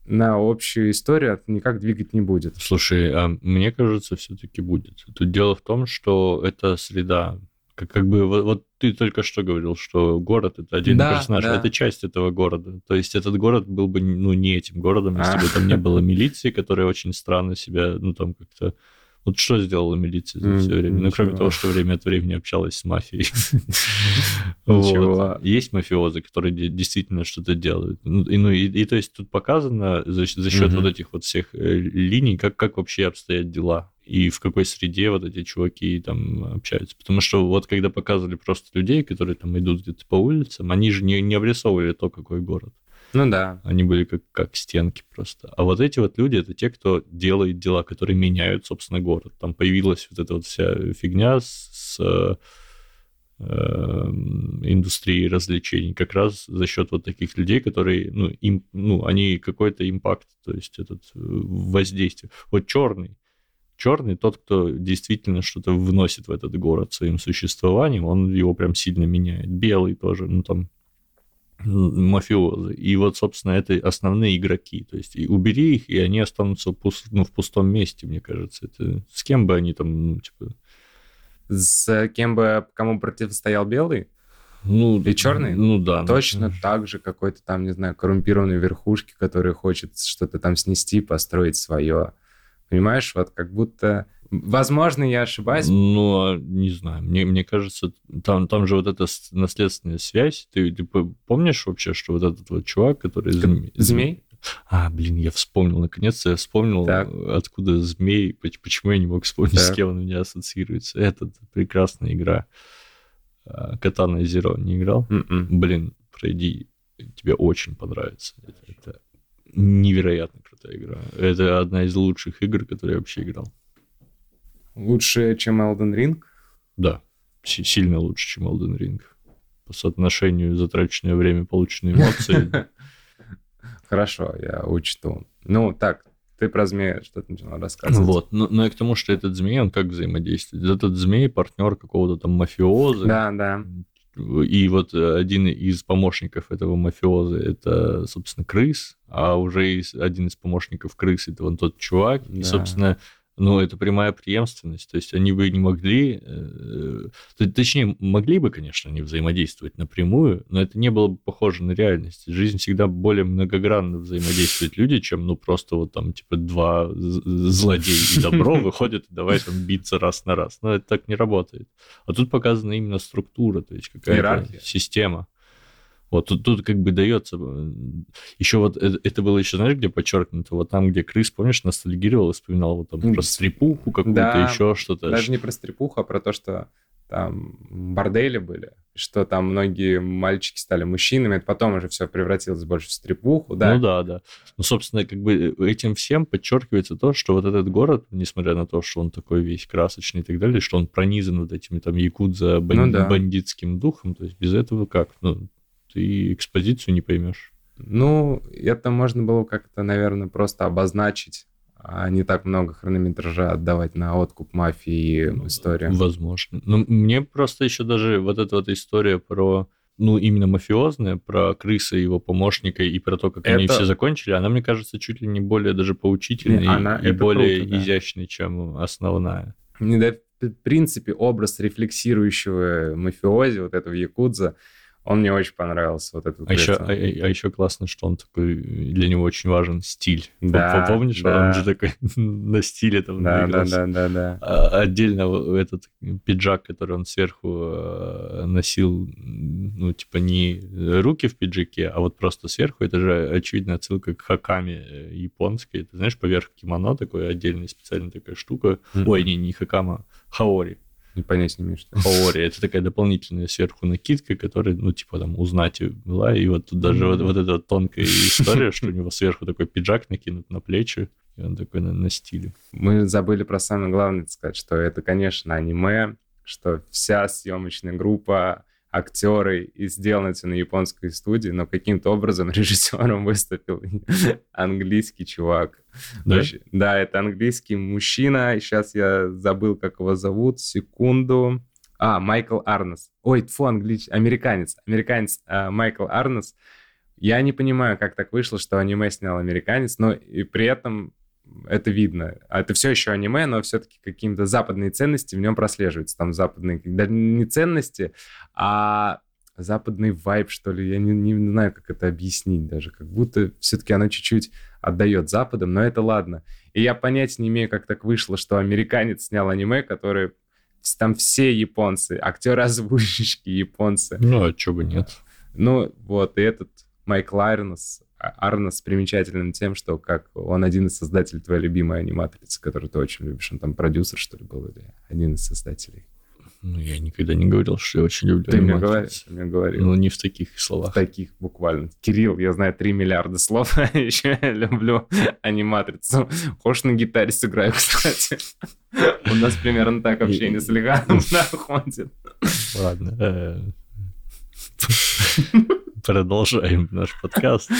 Speaker 2: на общую историю никак двигать не будет.
Speaker 1: Слушай, а мне кажется, все-таки будет. Тут дело в том, что это среда как, как бы вот, вот ты только что говорил, что город это один да, персонаж, да. это часть этого города. То есть этот город был бы ну не этим городом, если а. бы там не было милиции, которая очень странно себя, ну там как-то вот что сделала милиция за все время? Ну, кроме того, что время от времени общалась с мафией. вот. Есть мафиозы, которые действительно что-то делают. Ну, и, ну, и, и то есть тут показано за, за счет вот этих вот всех э, линий, как, как вообще обстоят дела и в какой среде вот эти чуваки там общаются. Потому что вот когда показывали просто людей, которые там идут где-то по улицам, они же не, не обрисовывали то, какой город.
Speaker 2: Ну да.
Speaker 1: Они были как, как стенки просто. А вот эти вот люди, это те, кто делает дела, которые меняют, собственно, город. Там появилась вот эта вот вся фигня с, с э, индустрией развлечений как раз за счет вот таких людей, которые, ну, им, ну, они какой-то импакт, то есть этот э, воздействие. Вот черный, черный, тот, кто действительно что-то вносит в этот город своим существованием, он его прям сильно меняет. Белый тоже, ну там мафиозы. И вот, собственно, это основные игроки. То есть и убери их, и они останутся пуст, ну, в пустом месте, мне кажется. Это с кем бы они там, ну, типа...
Speaker 2: С кем бы, кому противостоял белый?
Speaker 1: Ну,
Speaker 2: и черный?
Speaker 1: Ну да.
Speaker 2: Точно ну. так же какой-то там, не знаю, коррумпированной верхушки, который хочет что-то там снести, построить свое. Понимаешь, вот как будто Возможно, я ошибаюсь.
Speaker 1: Ну, а, не знаю. Мне, мне кажется, там, там же вот эта наследственная связь. Ты, ты помнишь вообще, что вот этот вот чувак, который...
Speaker 2: Змей? змей?
Speaker 1: А, блин, я вспомнил, наконец-то я вспомнил, так. откуда змей, почему я не мог вспомнить, так. с кем он у меня ассоциируется. Этот прекрасная игра. Катана Зеро не играл? Mm-mm. М-м. Блин, пройди, тебе очень понравится. Это, это невероятно крутая игра. Это одна из лучших игр, которые я вообще играл.
Speaker 2: Лучше, чем Elden Ring?
Speaker 1: Да, сильно лучше, чем Elden Ring. По соотношению затраченное время, полученные эмоции.
Speaker 2: Хорошо, я учту. Ну, так, ты про змея что-то начал рассказывать.
Speaker 1: Вот, но, но и к тому, что этот змей, он как взаимодействует? Этот змей партнер какого-то там мафиоза.
Speaker 2: Да, да.
Speaker 1: И вот один из помощников этого мафиоза это, собственно, крыс, а уже один из помощников крыс это вот тот чувак. Да. И, собственно, ну, это прямая преемственность. То есть они бы не могли, э, точнее, могли бы, конечно, не взаимодействовать напрямую, но это не было бы похоже на реальность. Жизнь всегда более многогранно взаимодействуют люди, чем, ну, просто вот там, типа, два злодея и добро выходят и давай там биться раз на раз. Но это так не работает. А тут показана именно структура, то есть какая-то система. Вот тут, тут как бы дается. Еще вот это, это было еще, знаешь, где подчеркнуто? Вот там, где крыс, помнишь, ностальгировал и вспоминал вот там про стрипуху какую-то, да, еще что-то.
Speaker 2: Даже не про стрипуху, а про то, что там бордели были, что там многие мальчики стали мужчинами, это потом уже все превратилось больше в стрипуху, да?
Speaker 1: Ну да, да. Ну, собственно, как бы э, этим всем подчеркивается то, что вот этот город, несмотря на то, что он такой весь красочный и так далее, что он пронизан вот этими там якудза бан... ну, да. бандитским духом, то есть без этого как? Ну, ты экспозицию не поймешь.
Speaker 2: Ну, это можно было как-то, наверное, просто обозначить, а не так много хронометража отдавать на откуп мафии ну, истории.
Speaker 1: Возможно. Но ну, мне просто еще даже вот эта вот история про ну, именно мафиозная, про крысы его помощника и про то, как это... они все закончили, она, мне кажется, чуть ли не более даже поучительной она... и это более круто, да. изящной, чем основная.
Speaker 2: мне, да, в принципе, образ рефлексирующего мафиози, вот этого якудза, он мне очень понравился. Вот этот
Speaker 1: а, еще, а, а еще классно, что он такой, для него очень важен стиль.
Speaker 2: Да,
Speaker 1: Помнишь,
Speaker 2: да.
Speaker 1: он же такой на стиле там
Speaker 2: да, да, да, да, да.
Speaker 1: А, отдельно этот пиджак, который он сверху э, носил, ну, типа не руки в пиджаке, а вот просто сверху, это же очевидная отсылка к хаками э, японской. Ты знаешь, поверх кимоно такой отдельная специальная такая штука. Mm-hmm. Ой, не, не хакама, хаори.
Speaker 2: Понять не имею, что
Speaker 1: Хаори. Это такая дополнительная сверху накидка, которая, ну, типа, там, узнать была. И вот тут даже вот, вот эта тонкая история, что у него сверху такой пиджак накинут на плечи, и он такой на, на стиле.
Speaker 2: Мы забыли про самое главное сказать, что это, конечно, аниме, что вся съемочная группа актеры и сделано это на японской студии, но каким-то образом режиссером выступил английский чувак.
Speaker 1: Да?
Speaker 2: Да, это английский мужчина. Сейчас я забыл, как его зовут. Секунду. А, Майкл Арнес. Ой, фу, англич... американец. Американец а, Майкл Арнес. Я не понимаю, как так вышло, что аниме снял американец, но и при этом это видно. А это все еще аниме, но все-таки какие-то западные ценности в нем прослеживаются. Там западные, да, не ценности, а западный вайб, что ли. Я не, не знаю, как это объяснить даже. Как будто все-таки оно чуть-чуть отдает западом, но это ладно. И я понять не имею, как так вышло, что американец снял аниме, которое там все японцы, актеры-озвучки японцы.
Speaker 1: Ну, а чего бы нет.
Speaker 2: Ну, вот, и этот Майкл Айрнс, а, Арнос примечателен тем, что как он один из создателей твоей любимой аниматрицы, которую ты очень любишь. Он там продюсер, что ли, был, или один из создателей?
Speaker 1: Ну, я никогда не говорил, что я очень люблю
Speaker 2: Ты мне говорил, мне говорил.
Speaker 1: Ну, не в таких словах.
Speaker 2: В таких, буквально. Кирилл, я знаю 3 миллиарда слов, а еще я люблю аниматрицу. Хочешь на гитаре сыграю, кстати? У нас примерно так общение с Леганом находит.
Speaker 1: Ладно. Э, продолжаем наш подкаст.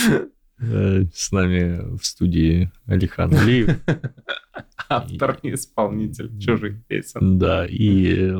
Speaker 1: Э, с нами в студии Алихан Алиев.
Speaker 2: Автор и исполнитель чужих песен.
Speaker 1: Да, и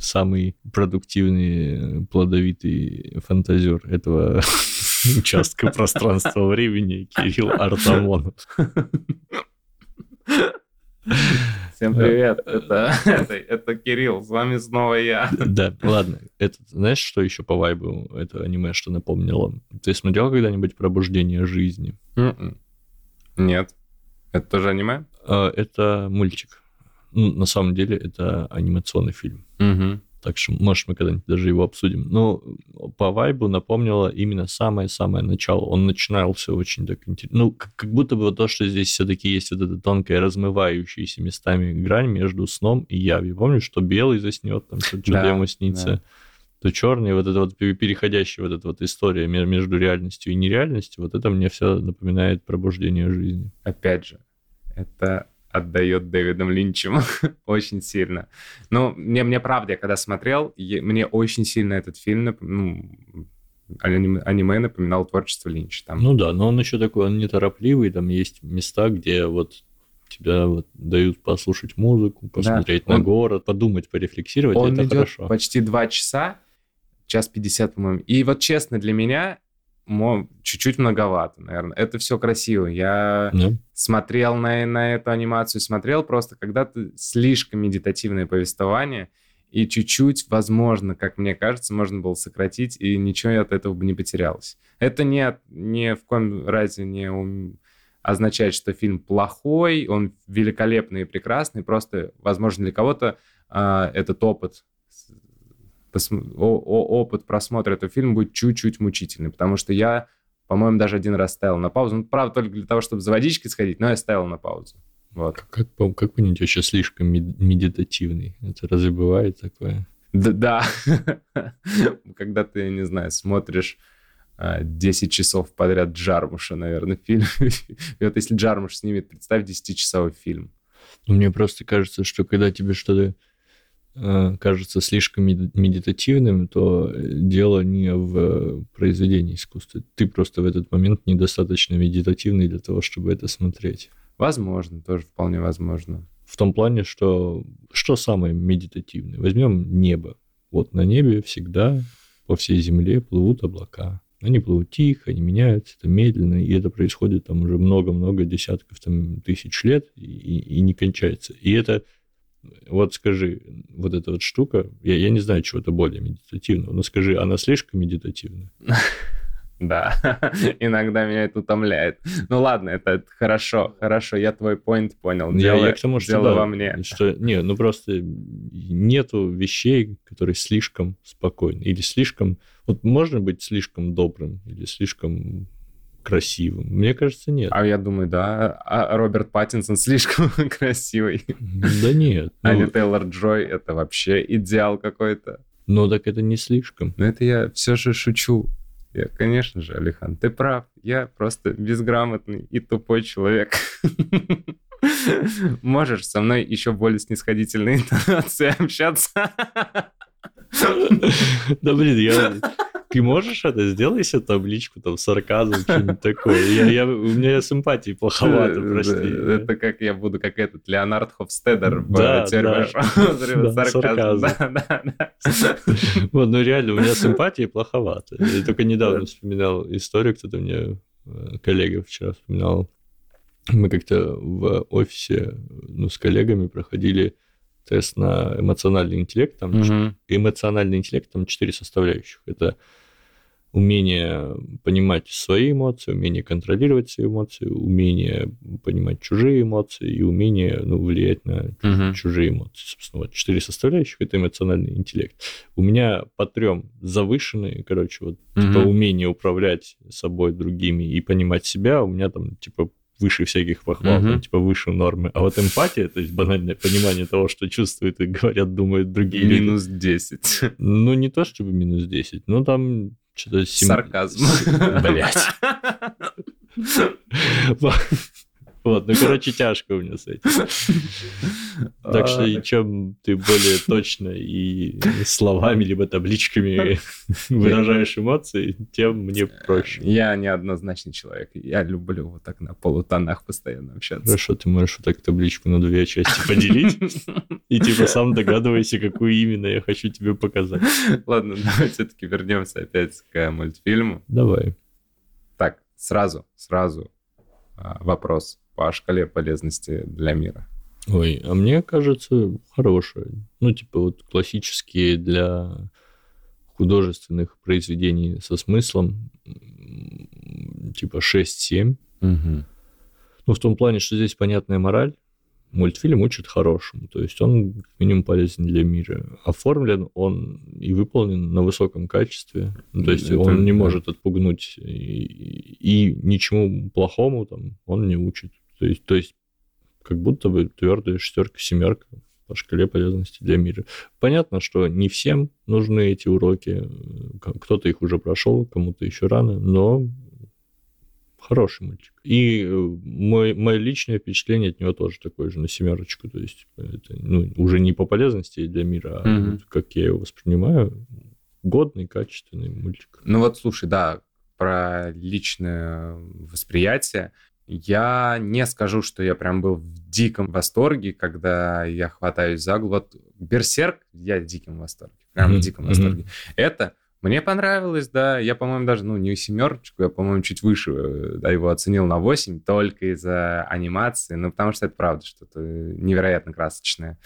Speaker 1: самый продуктивный, плодовитый фантазер этого участка пространства-времени Кирилл Артамонов.
Speaker 2: Всем привет, это, это, это Кирилл, с вами снова я.
Speaker 1: Да, ладно. Это, знаешь, что еще по вайбу это аниме, что напомнило? Ты смотрел когда-нибудь «Пробуждение жизни»?
Speaker 2: М-м. Нет. Это тоже аниме?
Speaker 1: А, это мультик. Ну, на самом деле, это анимационный фильм.
Speaker 2: Угу.
Speaker 1: Так что, может, мы когда-нибудь даже его обсудим. Но по вайбу напомнило именно самое-самое начало. Он начинался очень так интересно. Ну, как, как будто бы вот то, что здесь все-таки есть вот эта тонкая, размывающаяся местами грань между сном и явью. Помнишь, что белый заснет, там что-то да, ему снится, да. то черный, вот эта вот переходящая вот эта вот история между реальностью и нереальностью, вот это мне все напоминает пробуждение жизни.
Speaker 2: Опять же, это отдает Дэвидом Линчем очень сильно. Но мне, мне правда, я когда смотрел, я, мне очень сильно этот фильм, ну, аниме, аниме напоминал творчество Линча. Там.
Speaker 1: Ну да, но он еще такой, он неторопливый, там есть места, где вот тебя вот дают послушать музыку, посмотреть да, на он, город, подумать, порефлексировать,
Speaker 2: он
Speaker 1: это
Speaker 2: идет
Speaker 1: хорошо.
Speaker 2: почти два часа, час пятьдесят, по-моему. И вот честно, для меня чуть-чуть многовато, наверное. Это все красиво. Я yeah. Смотрел на, на эту анимацию, смотрел просто когда-то слишком медитативное повествование, и чуть-чуть, возможно, как мне кажется, можно было сократить, и ничего от этого бы не потерялось. Это не, не в коем разе не ум... означает, что фильм плохой, он великолепный и прекрасный, просто, возможно, для кого-то э, этот опыт опыт просмотра этого фильма будет чуть-чуть мучительный, потому что я, по-моему, даже один раз ставил на паузу. Ну, правда, только для того, чтобы за водичкой сходить, но я ставил на паузу. Вот.
Speaker 1: Как, как, как понять, вообще слишком медитативный? Это разве бывает такое?
Speaker 2: Да, да. Когда ты, не знаю, смотришь 10 а, часов подряд Джармуша, наверное, фильм. И вот если Джармуш снимет, представь 10-часовой фильм.
Speaker 1: Ну, мне просто кажется, что когда тебе что-то кажется слишком медитативным, то э, дело не в произведении искусства. Ты просто в этот момент недостаточно медитативный для того, чтобы это смотреть.
Speaker 2: Возможно, тоже вполне возможно.
Speaker 1: В том плане, что что самое медитативное? Возьмем небо. Вот на небе всегда по всей земле плывут облака. Они плывут тихо, они меняются, это медленно, и это происходит там уже много-много десятков там, тысяч лет и, и не кончается. И это Вот скажи, вот эта вот штука, я, я не знаю чего-то более медитативного, но скажи, она слишком медитативна?
Speaker 2: Да, иногда меня это утомляет. Ну ладно, это хорошо, хорошо, я твой поинт понял.
Speaker 1: Дело, я, я к тому, что, дело да, во мне. Что, не, ну просто нету вещей, которые слишком спокойны или слишком... Вот можно быть слишком добрым или слишком красивым? Мне кажется, нет.
Speaker 2: А я думаю, да. А Роберт Паттинсон слишком красивый.
Speaker 1: Да нет.
Speaker 2: Ну... А не Тейлор Джой, это вообще идеал какой-то.
Speaker 1: Ну так это не слишком.
Speaker 2: Но это я все же шучу. Я, конечно же, Алихан, ты прав. Я просто безграмотный и тупой человек. Можешь со мной еще более снисходительной интонацией общаться?
Speaker 1: Да блин, я ты можешь это? Сделай себе табличку, там, сарказм, что-нибудь такое. Я, я, у меня симпатии плоховато, прости.
Speaker 2: Это как я буду, как этот Леонард Хофстедер в да. сарказм. Да, да, да.
Speaker 1: Вот, ну реально, у меня симпатии плоховато. Я только недавно вспоминал историю, кто-то мне, э, коллега вчера вспоминал. Мы как-то в офисе, ну, с коллегами проходили тест на эмоциональный интеллект. Там угу. эмоциональный интеллект, там четыре составляющих. Это умение понимать свои эмоции, умение контролировать свои эмоции, умение понимать чужие эмоции и умение ну, влиять на uh-huh. чужие эмоции. Собственно, вот четыре составляющих это эмоциональный интеллект. У меня по трем завышенные, короче, вот uh-huh. типа умение управлять собой, другими и понимать себя, у меня там типа выше всяких похвал, uh-huh. там, типа выше нормы. А вот эмпатия, то есть банальное понимание того, что чувствуют и говорят, думают другие
Speaker 2: Минус люди. 10.
Speaker 1: Ну, не то чтобы минус 10, но там что-то...
Speaker 2: Сим... Сарказм.
Speaker 1: Блять. Вот, ну, короче, тяжко у меня с этим. Так что, и чем ты более точно и словами, либо табличками выражаешь эмоции, тем мне проще.
Speaker 2: Я неоднозначный человек. Я люблю вот так на полутонах постоянно общаться.
Speaker 1: Хорошо, ты можешь вот так табличку на две части поделить и типа сам догадывайся, какую именно я хочу тебе показать.
Speaker 2: Ладно, давай все-таки вернемся опять к мультфильму.
Speaker 1: Давай.
Speaker 2: Так, сразу, сразу а, вопрос по шкале полезности для мира?
Speaker 1: Ой, а мне кажется, хорошая. Ну, типа вот классические для художественных произведений со смыслом, типа 6-7. Угу. Ну, в том плане, что здесь понятная мораль, мультфильм учит хорошему. То есть он как минимум полезен для мира. Оформлен он и выполнен на высоком качестве. Ну, то есть Это, он не да. может отпугнуть и, и ничему плохому там он не учит. То есть, то есть как будто бы твердая шестерка, семерка по шкале полезности для мира. Понятно, что не всем нужны эти уроки. Кто-то их уже прошел, кому-то еще рано, но хороший мультик. И э, мой, мое личное впечатление от него тоже такое же, на семерочку. То есть это ну, уже не по полезности для мира, а mm-hmm. вот, как я его воспринимаю, годный, качественный мультик.
Speaker 2: Ну вот, слушай, да, про личное восприятие. Я не скажу, что я прям был в диком восторге, когда я хватаюсь за голову. Вот Берсерк, я в диком восторге. Прям mm-hmm. в диком восторге. Это мне понравилось, да. Я, по-моему, даже, ну, не семерочку, я, по-моему, чуть выше, э, да, его оценил на 8, только из-за анимации. Ну, потому что это правда что-то невероятно красочное.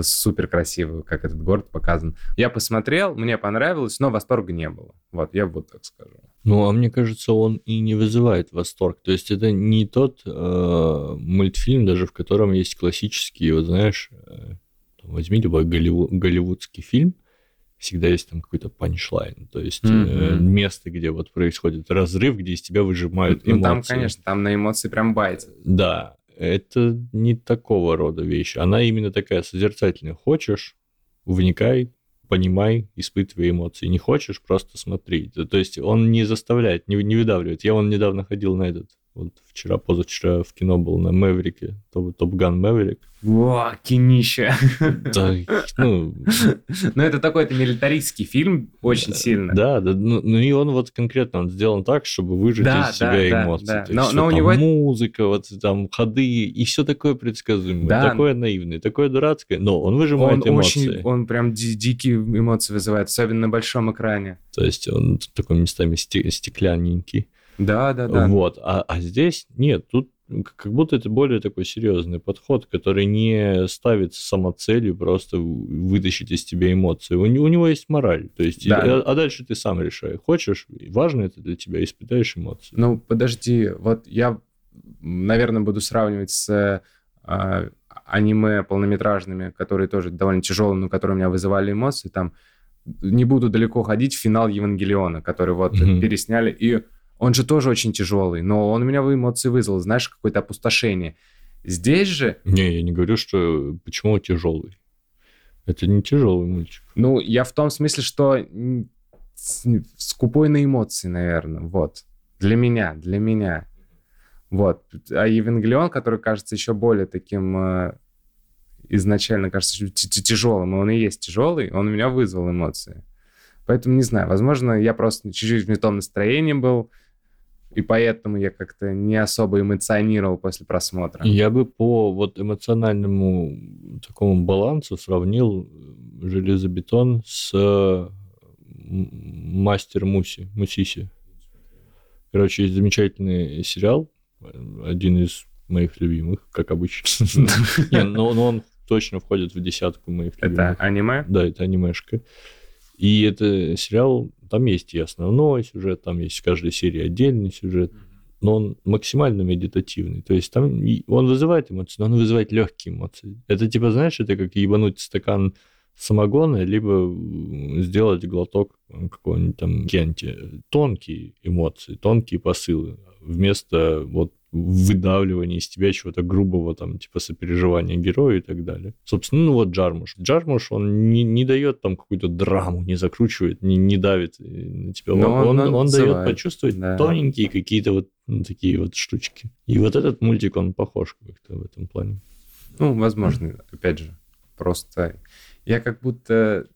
Speaker 2: Супер красиво, как этот город показан. Я посмотрел, мне понравилось, но восторга не было. Вот, я вот так скажу.
Speaker 1: Ну, а мне кажется, он и не вызывает восторг. То есть это не тот э, мультфильм, даже в котором есть классические, вот знаешь, э, возьми любой голливуд, голливудский фильм, всегда есть там какой-то панчлайн, то есть mm-hmm. э, место, где вот происходит разрыв, где из тебя выжимают эмоции. Ну,
Speaker 2: там, конечно, там на эмоции прям байтит.
Speaker 1: Да, это не такого рода вещь. Она именно такая созерцательная. Хочешь, вникай, понимай, испытывай эмоции. Не хочешь, просто смотри. То есть он не заставляет, не, не выдавливает. Я вон недавно ходил на этот вот вчера, позавчера в кино был на Мэврике, Топ Ган Мэврик.
Speaker 2: О, кинища. Да, ну... ну, это такой-то милитаристский фильм, очень сильно.
Speaker 1: Да, да, ну, ну и он вот конкретно он сделан так, чтобы выжать да, из себя да, эмоции. Да, да. Но, но у него... музыка, вот там ходы, и все такое предсказуемое, да. такое наивное, такое дурацкое, но он выжимает он эмоции. Очень,
Speaker 2: он прям ди- дикие эмоции вызывает, особенно на большом экране.
Speaker 1: То есть он такой местами стеклянненький.
Speaker 2: Да, да, да.
Speaker 1: Вот. А, а здесь нет, тут как будто это более такой серьезный подход, который не ставит самоцелью просто вытащить из тебя эмоции. У, у него есть мораль. То есть, да. а, а дальше ты сам решаешь. Хочешь, важно это для тебя, испытаешь эмоции.
Speaker 2: Ну, подожди, вот я, наверное, буду сравнивать с а, аниме полнометражными, которые тоже довольно тяжелые, но которые у меня вызывали эмоции. Там не буду далеко ходить, финал Евангелиона, который вот mm-hmm. пересняли. И он же тоже очень тяжелый, но он у меня в эмоции вызвал, знаешь, какое-то опустошение. Здесь же...
Speaker 1: Не, я не говорю, что... Почему тяжелый? Это не тяжелый мультик.
Speaker 2: Ну, я в том смысле, что скупой на эмоции, наверное, вот. Для меня, для меня. Вот. А Евангелион, который кажется еще более таким э, изначально, кажется, тяжелым, и он и есть тяжелый, он у меня вызвал эмоции. Поэтому не знаю, возможно, я просто чуть-чуть в не том настроении был, и поэтому я как-то не особо эмоционировал после просмотра.
Speaker 1: Я бы по вот эмоциональному такому балансу сравнил э, железобетон с э, мастер Муси, Мусиси. Короче, есть замечательный сериал, один из моих любимых, как обычно. Но он точно входит в десятку моих любимых.
Speaker 2: Это аниме?
Speaker 1: Да, это анимешка. И это сериал, там есть и основной сюжет, там есть в каждой серии отдельный сюжет, но он максимально медитативный. То есть там он вызывает эмоции, но он вызывает легкие эмоции. Это типа, знаешь, это как ебануть стакан самогона, либо сделать глоток какого-нибудь там кенти. Тонкие эмоции, тонкие посылы. Вместо вот выдавливание из тебя чего-то грубого, там, типа сопереживания героя и так далее. Собственно, ну вот Джармуш. Джармуш, он не, не дает там какую-то драму, не закручивает, не, не давит на тебя. Но он, он, он, он дает почувствовать да. тоненькие какие-то вот ну, такие вот штучки. И вот этот мультик, он похож как-то в этом плане.
Speaker 2: Ну, возможно, опять же, просто я как будто,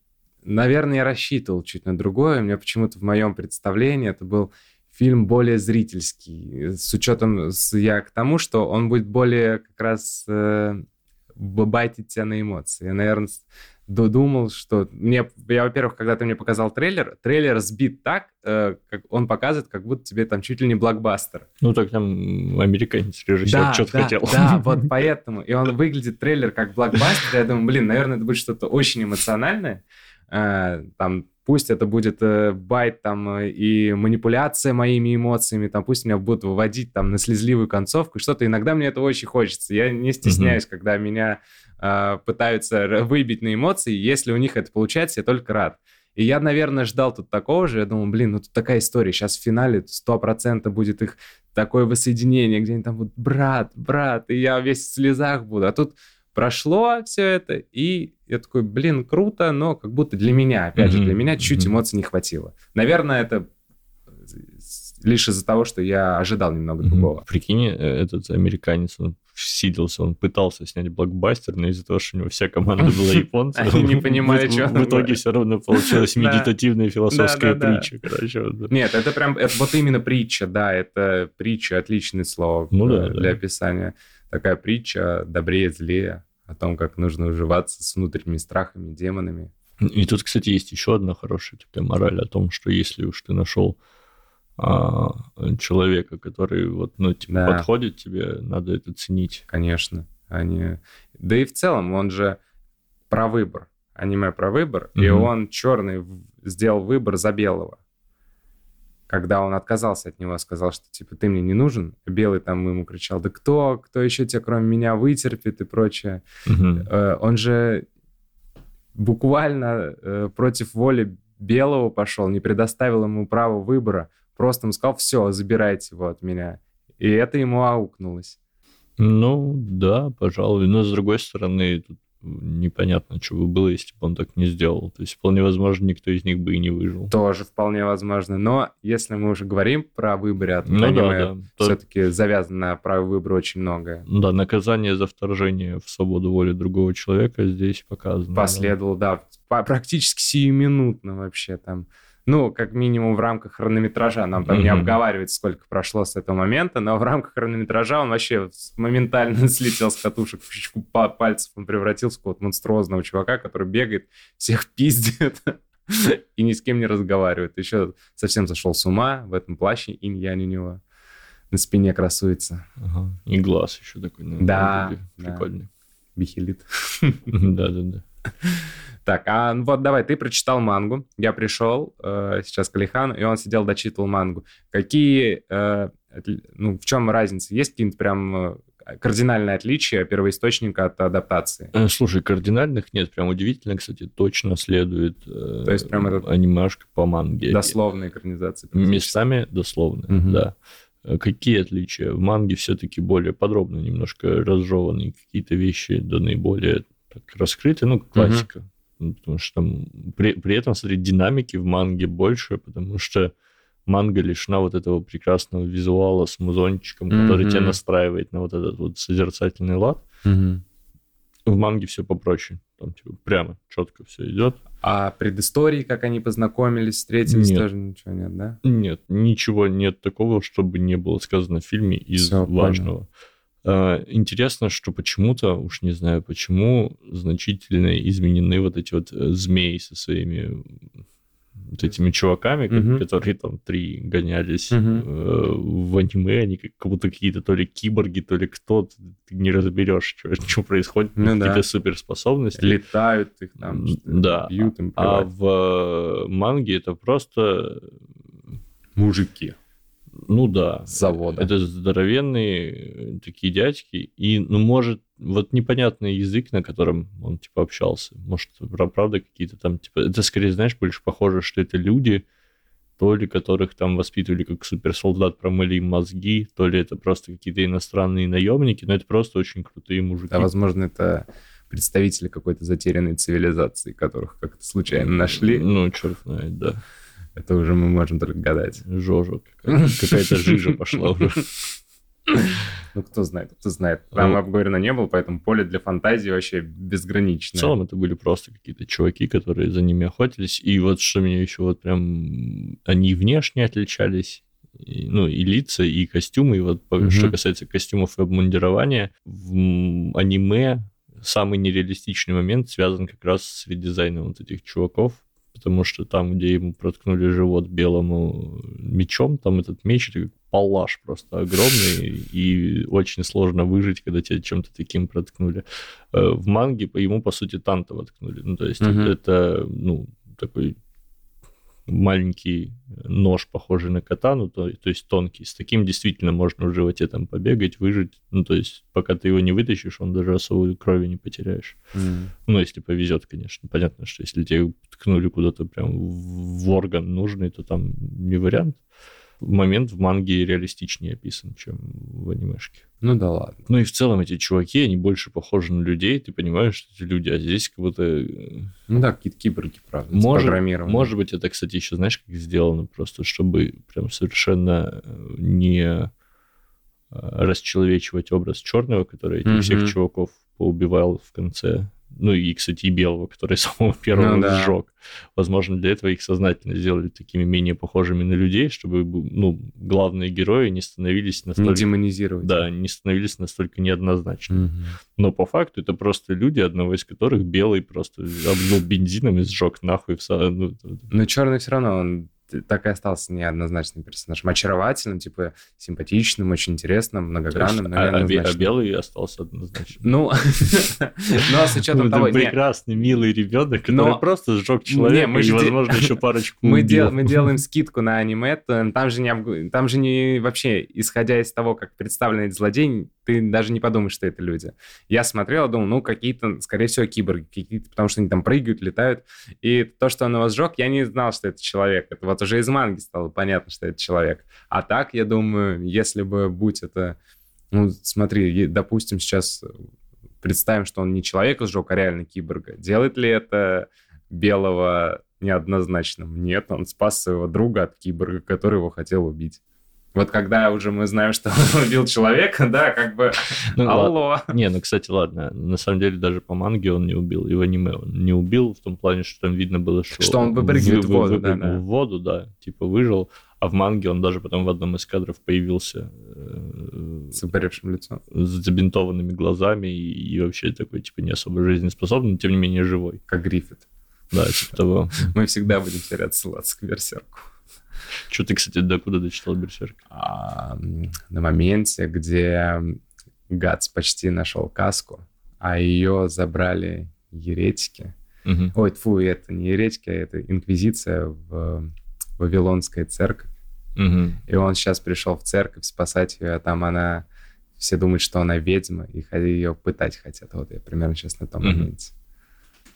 Speaker 2: наверное, я рассчитывал чуть на другое. У меня почему-то в моем представлении это был фильм более зрительский, с учетом с, я к тому, что он будет более как раз э, байтить тебя на эмоции. Я, наверное, додумал, что мне, я, во-первых, когда ты мне показал трейлер, трейлер сбит так, э, как он показывает, как будто тебе там чуть ли не блокбастер.
Speaker 1: Ну так там американец режиссер да, что-то
Speaker 2: да,
Speaker 1: хотел.
Speaker 2: Да, вот поэтому. И он выглядит трейлер как блокбастер. Я думаю, блин, наверное, это будет что-то очень эмоциональное. Э, там пусть это будет э, байт там э, и манипуляция моими эмоциями, там пусть меня будут выводить там на слезливую концовку, что-то иногда мне это очень хочется. Я не стесняюсь, mm-hmm. когда меня э, пытаются выбить на эмоции, если у них это получается, я только рад. И я, наверное, ждал тут такого же. Я думал, блин, ну тут такая история. Сейчас в финале 100% будет их такое воссоединение, где они там будут, брат, брат, и я весь в слезах буду. А тут прошло все это, и я такой, блин, круто, но как будто для меня, опять mm-hmm. же, для меня чуть mm-hmm. эмоций не хватило. Наверное, это лишь из-за того, что я ожидал немного mm-hmm. другого.
Speaker 1: Прикинь, э, этот американец, он сиделся, он пытался снять блокбастер, но из-за того, что у него вся команда была японцев,
Speaker 2: Они не понимали,
Speaker 1: что В итоге все равно получилась медитативная философская притча.
Speaker 2: Нет, это прям, вот именно притча, да, это притча, отличное слово ну э, для описания. Такая притча, добрее, злее о том, как нужно уживаться с внутренними страхами, демонами.
Speaker 1: И тут, кстати, есть еще одна хорошая такая мораль о том, что если уж ты нашел а, человека, который вот, ну, типа, да. подходит тебе, надо это ценить.
Speaker 2: Конечно. Они... Да и в целом, он же про выбор. Аниме про выбор, угу. и он черный сделал выбор за белого когда он отказался от него, сказал, что типа ты мне не нужен, Белый там ему кричал, да кто, кто еще тебя кроме меня вытерпит и прочее. Угу. Он же буквально э, против воли Белого пошел, не предоставил ему права выбора, просто ему сказал, все, забирайте его от меня. И это ему аукнулось.
Speaker 1: Ну, да, пожалуй. Но, с другой стороны, тут непонятно, что бы было, если бы он так не сделал. То есть вполне возможно, никто из них бы и не выжил.
Speaker 2: Тоже вполне возможно. Но если мы уже говорим про выборы, то ну, аниме да, да. все-таки то... завязано на право выбора очень многое.
Speaker 1: Да, наказание за вторжение в свободу воли другого человека здесь показано.
Speaker 2: Последовало, да, да практически сиюминутно вообще там ну, как минимум в рамках хронометража. Нам там mm-hmm. не обговаривается, сколько прошло с этого момента, но в рамках хронометража он вообще моментально слетел с катушек, в щечку пальцев он превратился в какого-то монструозного чувака, который бегает, всех пиздит и ни с кем не разговаривает. Еще совсем зашел с ума в этом плаще инь-янь у него. на спине красуется.
Speaker 1: Ага. И глаз еще такой.
Speaker 2: Наверное, да.
Speaker 1: Прикольный. Да.
Speaker 2: Бихелит.
Speaker 1: Да-да-да.
Speaker 2: Так, а ну вот давай, ты прочитал мангу, я пришел э, сейчас к Алихану, и он сидел, дочитывал мангу. Какие, э, ну, в чем разница? Есть какие-нибудь прям э, кардинальное отличие первоисточника от адаптации?
Speaker 1: Э, слушай, кардинальных нет. Прям удивительно, кстати, точно следует э,
Speaker 2: То есть прям этот
Speaker 1: анимашка по манге.
Speaker 2: Дословная экранизация.
Speaker 1: Местами дословная, угу. да. Э, какие отличия? В манге все-таки более подробно немножко разжеваны какие-то вещи даны более раскрыты, ну, классика. Угу. Потому что там при, при этом, смотри, динамики в манге больше, потому что манга лишена вот этого прекрасного визуала с музончиком, который mm-hmm. тебя настраивает на вот этот вот созерцательный лад. Mm-hmm. В манге все попроще. Там типа прямо, четко все идет.
Speaker 2: А предыстории, как они познакомились, встретились,
Speaker 1: нет.
Speaker 2: тоже ничего нет, да?
Speaker 1: Нет, ничего нет такого, чтобы не было сказано в фильме из все, важного. Понял. А, интересно, что почему-то, уж не знаю почему, значительно изменены вот эти вот э, змеи со своими вот этими чуваками, uh-huh. которые там три гонялись э, в аниме, они как, будто какие-то то ли киборги, то ли кто, ты не разберешь, что, что происходит, ну, какие-то да. суперспособности.
Speaker 2: Летают их там,
Speaker 1: да. бьют им. А в манге это просто...
Speaker 2: Мужики.
Speaker 1: Ну да.
Speaker 2: С завода.
Speaker 1: Это здоровенные э, такие дядьки. И, ну, может, вот непонятный язык, на котором он, типа, общался. Может, правда, какие-то там, типа, это скорее, знаешь, больше похоже, что это люди, то ли которых там воспитывали как суперсолдат, промыли им мозги, то ли это просто какие-то иностранные наемники, но это просто очень крутые мужики.
Speaker 2: А, возможно, это представители какой-то затерянной цивилизации, которых как-то случайно нашли.
Speaker 1: Ну, черт знает, да.
Speaker 2: Это уже мы можем только гадать.
Speaker 1: Жожа какая-то жижа пошла уже.
Speaker 2: Ну, кто знает, кто знает. Там ну, обговорено не было, поэтому поле для фантазии вообще безграничное.
Speaker 1: В целом это были просто какие-то чуваки, которые за ними охотились. И вот что меня еще вот прям... Они внешне отличались, и, ну, и лица, и костюмы. И вот угу. что касается костюмов и обмундирования, в аниме самый нереалистичный момент связан как раз с редизайном вот этих чуваков потому что там, где ему проткнули живот белому мечом, там этот меч это палаш просто огромный, и очень сложно выжить, когда тебя чем-то таким проткнули. Э, в манге ему, по сути, танта воткнули. Ну, то есть это, это, ну, такой маленький нож, похожий на катану, то, то есть тонкий. С таким действительно можно в животе там побегать, выжить. Ну, то есть пока ты его не вытащишь, он даже особой крови не потеряешь. Mm. Ну, если повезет, конечно. Понятно, что если тебе ткнули куда-то прям в орган нужный, то там не вариант момент в манге реалистичнее описан, чем в анимешке.
Speaker 2: Ну да ладно.
Speaker 1: Ну и в целом эти чуваки, они больше похожи на людей, ты понимаешь, что эти люди, а здесь как будто... Э,
Speaker 2: ну да, какие-то киборги, правда,
Speaker 1: может, может быть, это, кстати, еще знаешь, как сделано, просто чтобы прям совершенно э, не э, расчеловечивать образ черного, который этих mm-hmm. всех чуваков поубивал в конце ну и, кстати, и белого, который самого первого ну, да. сжег. Возможно, для этого их сознательно сделали такими менее похожими на людей, чтобы ну, главные герои не становились настолько...
Speaker 2: Не демонизировать.
Speaker 1: Да, не становились настолько неоднозначными. Угу. Но по факту это просто люди, одного из которых белый просто обнул бензином и сжег нахуй. В... Ну,
Speaker 2: Но черный все равно, он так и остался неоднозначным персонажем. Очаровательным, типа, симпатичным, очень интересным, многогранным, но
Speaker 1: а, а белый остался однозначно.
Speaker 2: Ну, но с учетом того...
Speaker 1: Прекрасный, милый ребенок, который просто сжег человека и, возможно, еще парочку Мы
Speaker 2: делаем скидку на аниме, там же не там же не вообще, исходя из того, как представлены эти злодеи, ты даже не подумаешь, что это люди. Я смотрел, думал, ну, какие-то, скорее всего, киборги, какие-то, потому что они там прыгают, летают. И то, что он его сжег, я не знал, что это человек. Это вот уже из манги стало понятно, что это человек. А так, я думаю, если бы будь это... Ну, смотри, допустим, сейчас представим, что он не человека сжег, а реально киборга. Делает ли это белого неоднозначным? Нет, он спас своего друга от киборга, который его хотел убить. Вот когда уже мы знаем, что он убил человека, да, как бы, ну, алло.
Speaker 1: Ладно. Не, ну, кстати, ладно, на самом деле даже по манге он не убил, и в аниме он не убил, в том плане, что там видно было, что...
Speaker 2: Что он выпрыгивает в, воду,
Speaker 1: да, да. в воду, да, типа выжил, а в манге он даже потом в одном из кадров появился...
Speaker 2: Э, с выпаревшим лицом.
Speaker 1: С забинтованными глазами и, и вообще такой, типа, не особо жизнеспособный, но тем не менее живой.
Speaker 2: Как Гриффит.
Speaker 1: Да, типа того.
Speaker 2: Мы всегда будем теперь отсылаться к Берсерку.
Speaker 1: Что ты, кстати, докуда дочитал Берсерк?
Speaker 2: А, на моменте, где Гац почти нашел каску, а ее забрали еретики. Угу. Ой, фу, это не еретики, а это инквизиция в Вавилонской церкви. Угу. И он сейчас пришел в церковь спасать ее, а там она... Все думают, что она ведьма, и ее пытать хотят. Вот я примерно сейчас на том угу. моменте.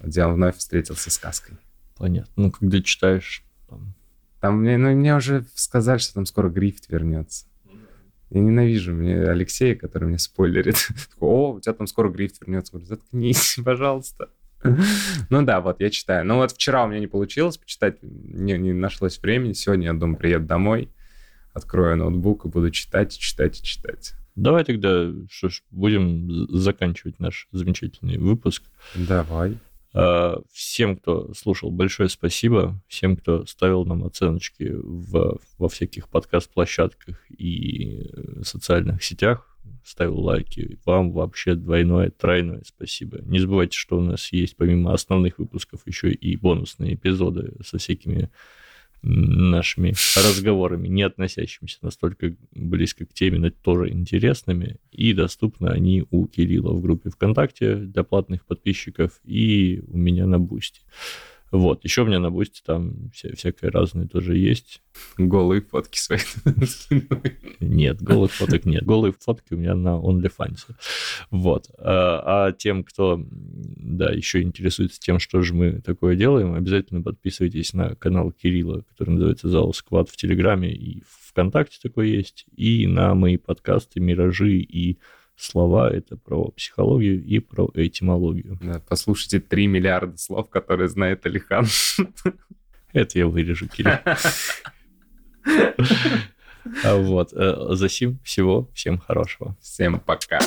Speaker 2: Где он вновь встретился с сказкой.
Speaker 1: Понятно. Ну, когда читаешь...
Speaker 2: Там, там мне, ну, мне уже сказали, что там скоро Грифт вернется. Я ненавижу мне Алексея, который мне спойлерит. О, у тебя там скоро Грифт вернется. Говорю, заткнись, пожалуйста. Ну да, вот я читаю. Ну вот вчера у меня не получилось почитать, не, не нашлось времени. Сегодня я думаю, приеду домой, открою ноутбук и буду читать, читать и читать.
Speaker 1: Давай тогда, что ж, будем заканчивать наш замечательный выпуск.
Speaker 2: Давай.
Speaker 1: А, всем, кто слушал, большое спасибо. Всем, кто ставил нам оценочки в, во всяких подкаст-площадках и социальных сетях ставил лайки. Вам вообще двойное, тройное спасибо. Не забывайте, что у нас есть помимо основных выпусков еще и бонусные эпизоды со всякими нашими разговорами, не относящимися настолько близко к теме, но тоже интересными. И доступны они у Кирилла в группе ВКонтакте для платных подписчиков и у меня на Boosty. Вот, еще у меня на Бусти там вся, всякое разное тоже есть.
Speaker 2: Голые фотки свои
Speaker 1: Нет, голых фоток нет. Голые фотки у меня на OnlyFans. Вот. А, а тем, кто, да, еще интересуется тем, что же мы такое делаем, обязательно подписывайтесь на канал Кирилла, который называется «Зал Сквад» в Телеграме и ВКонтакте такой есть, и на мои подкасты «Миражи» и слова, это про психологию и про этимологию.
Speaker 2: Да, послушайте 3 миллиарда слов, которые знает Алихан.
Speaker 1: Это я вырежу, Кирилл. А вот. Э, за сим всего. Всем хорошего.
Speaker 2: Всем пока.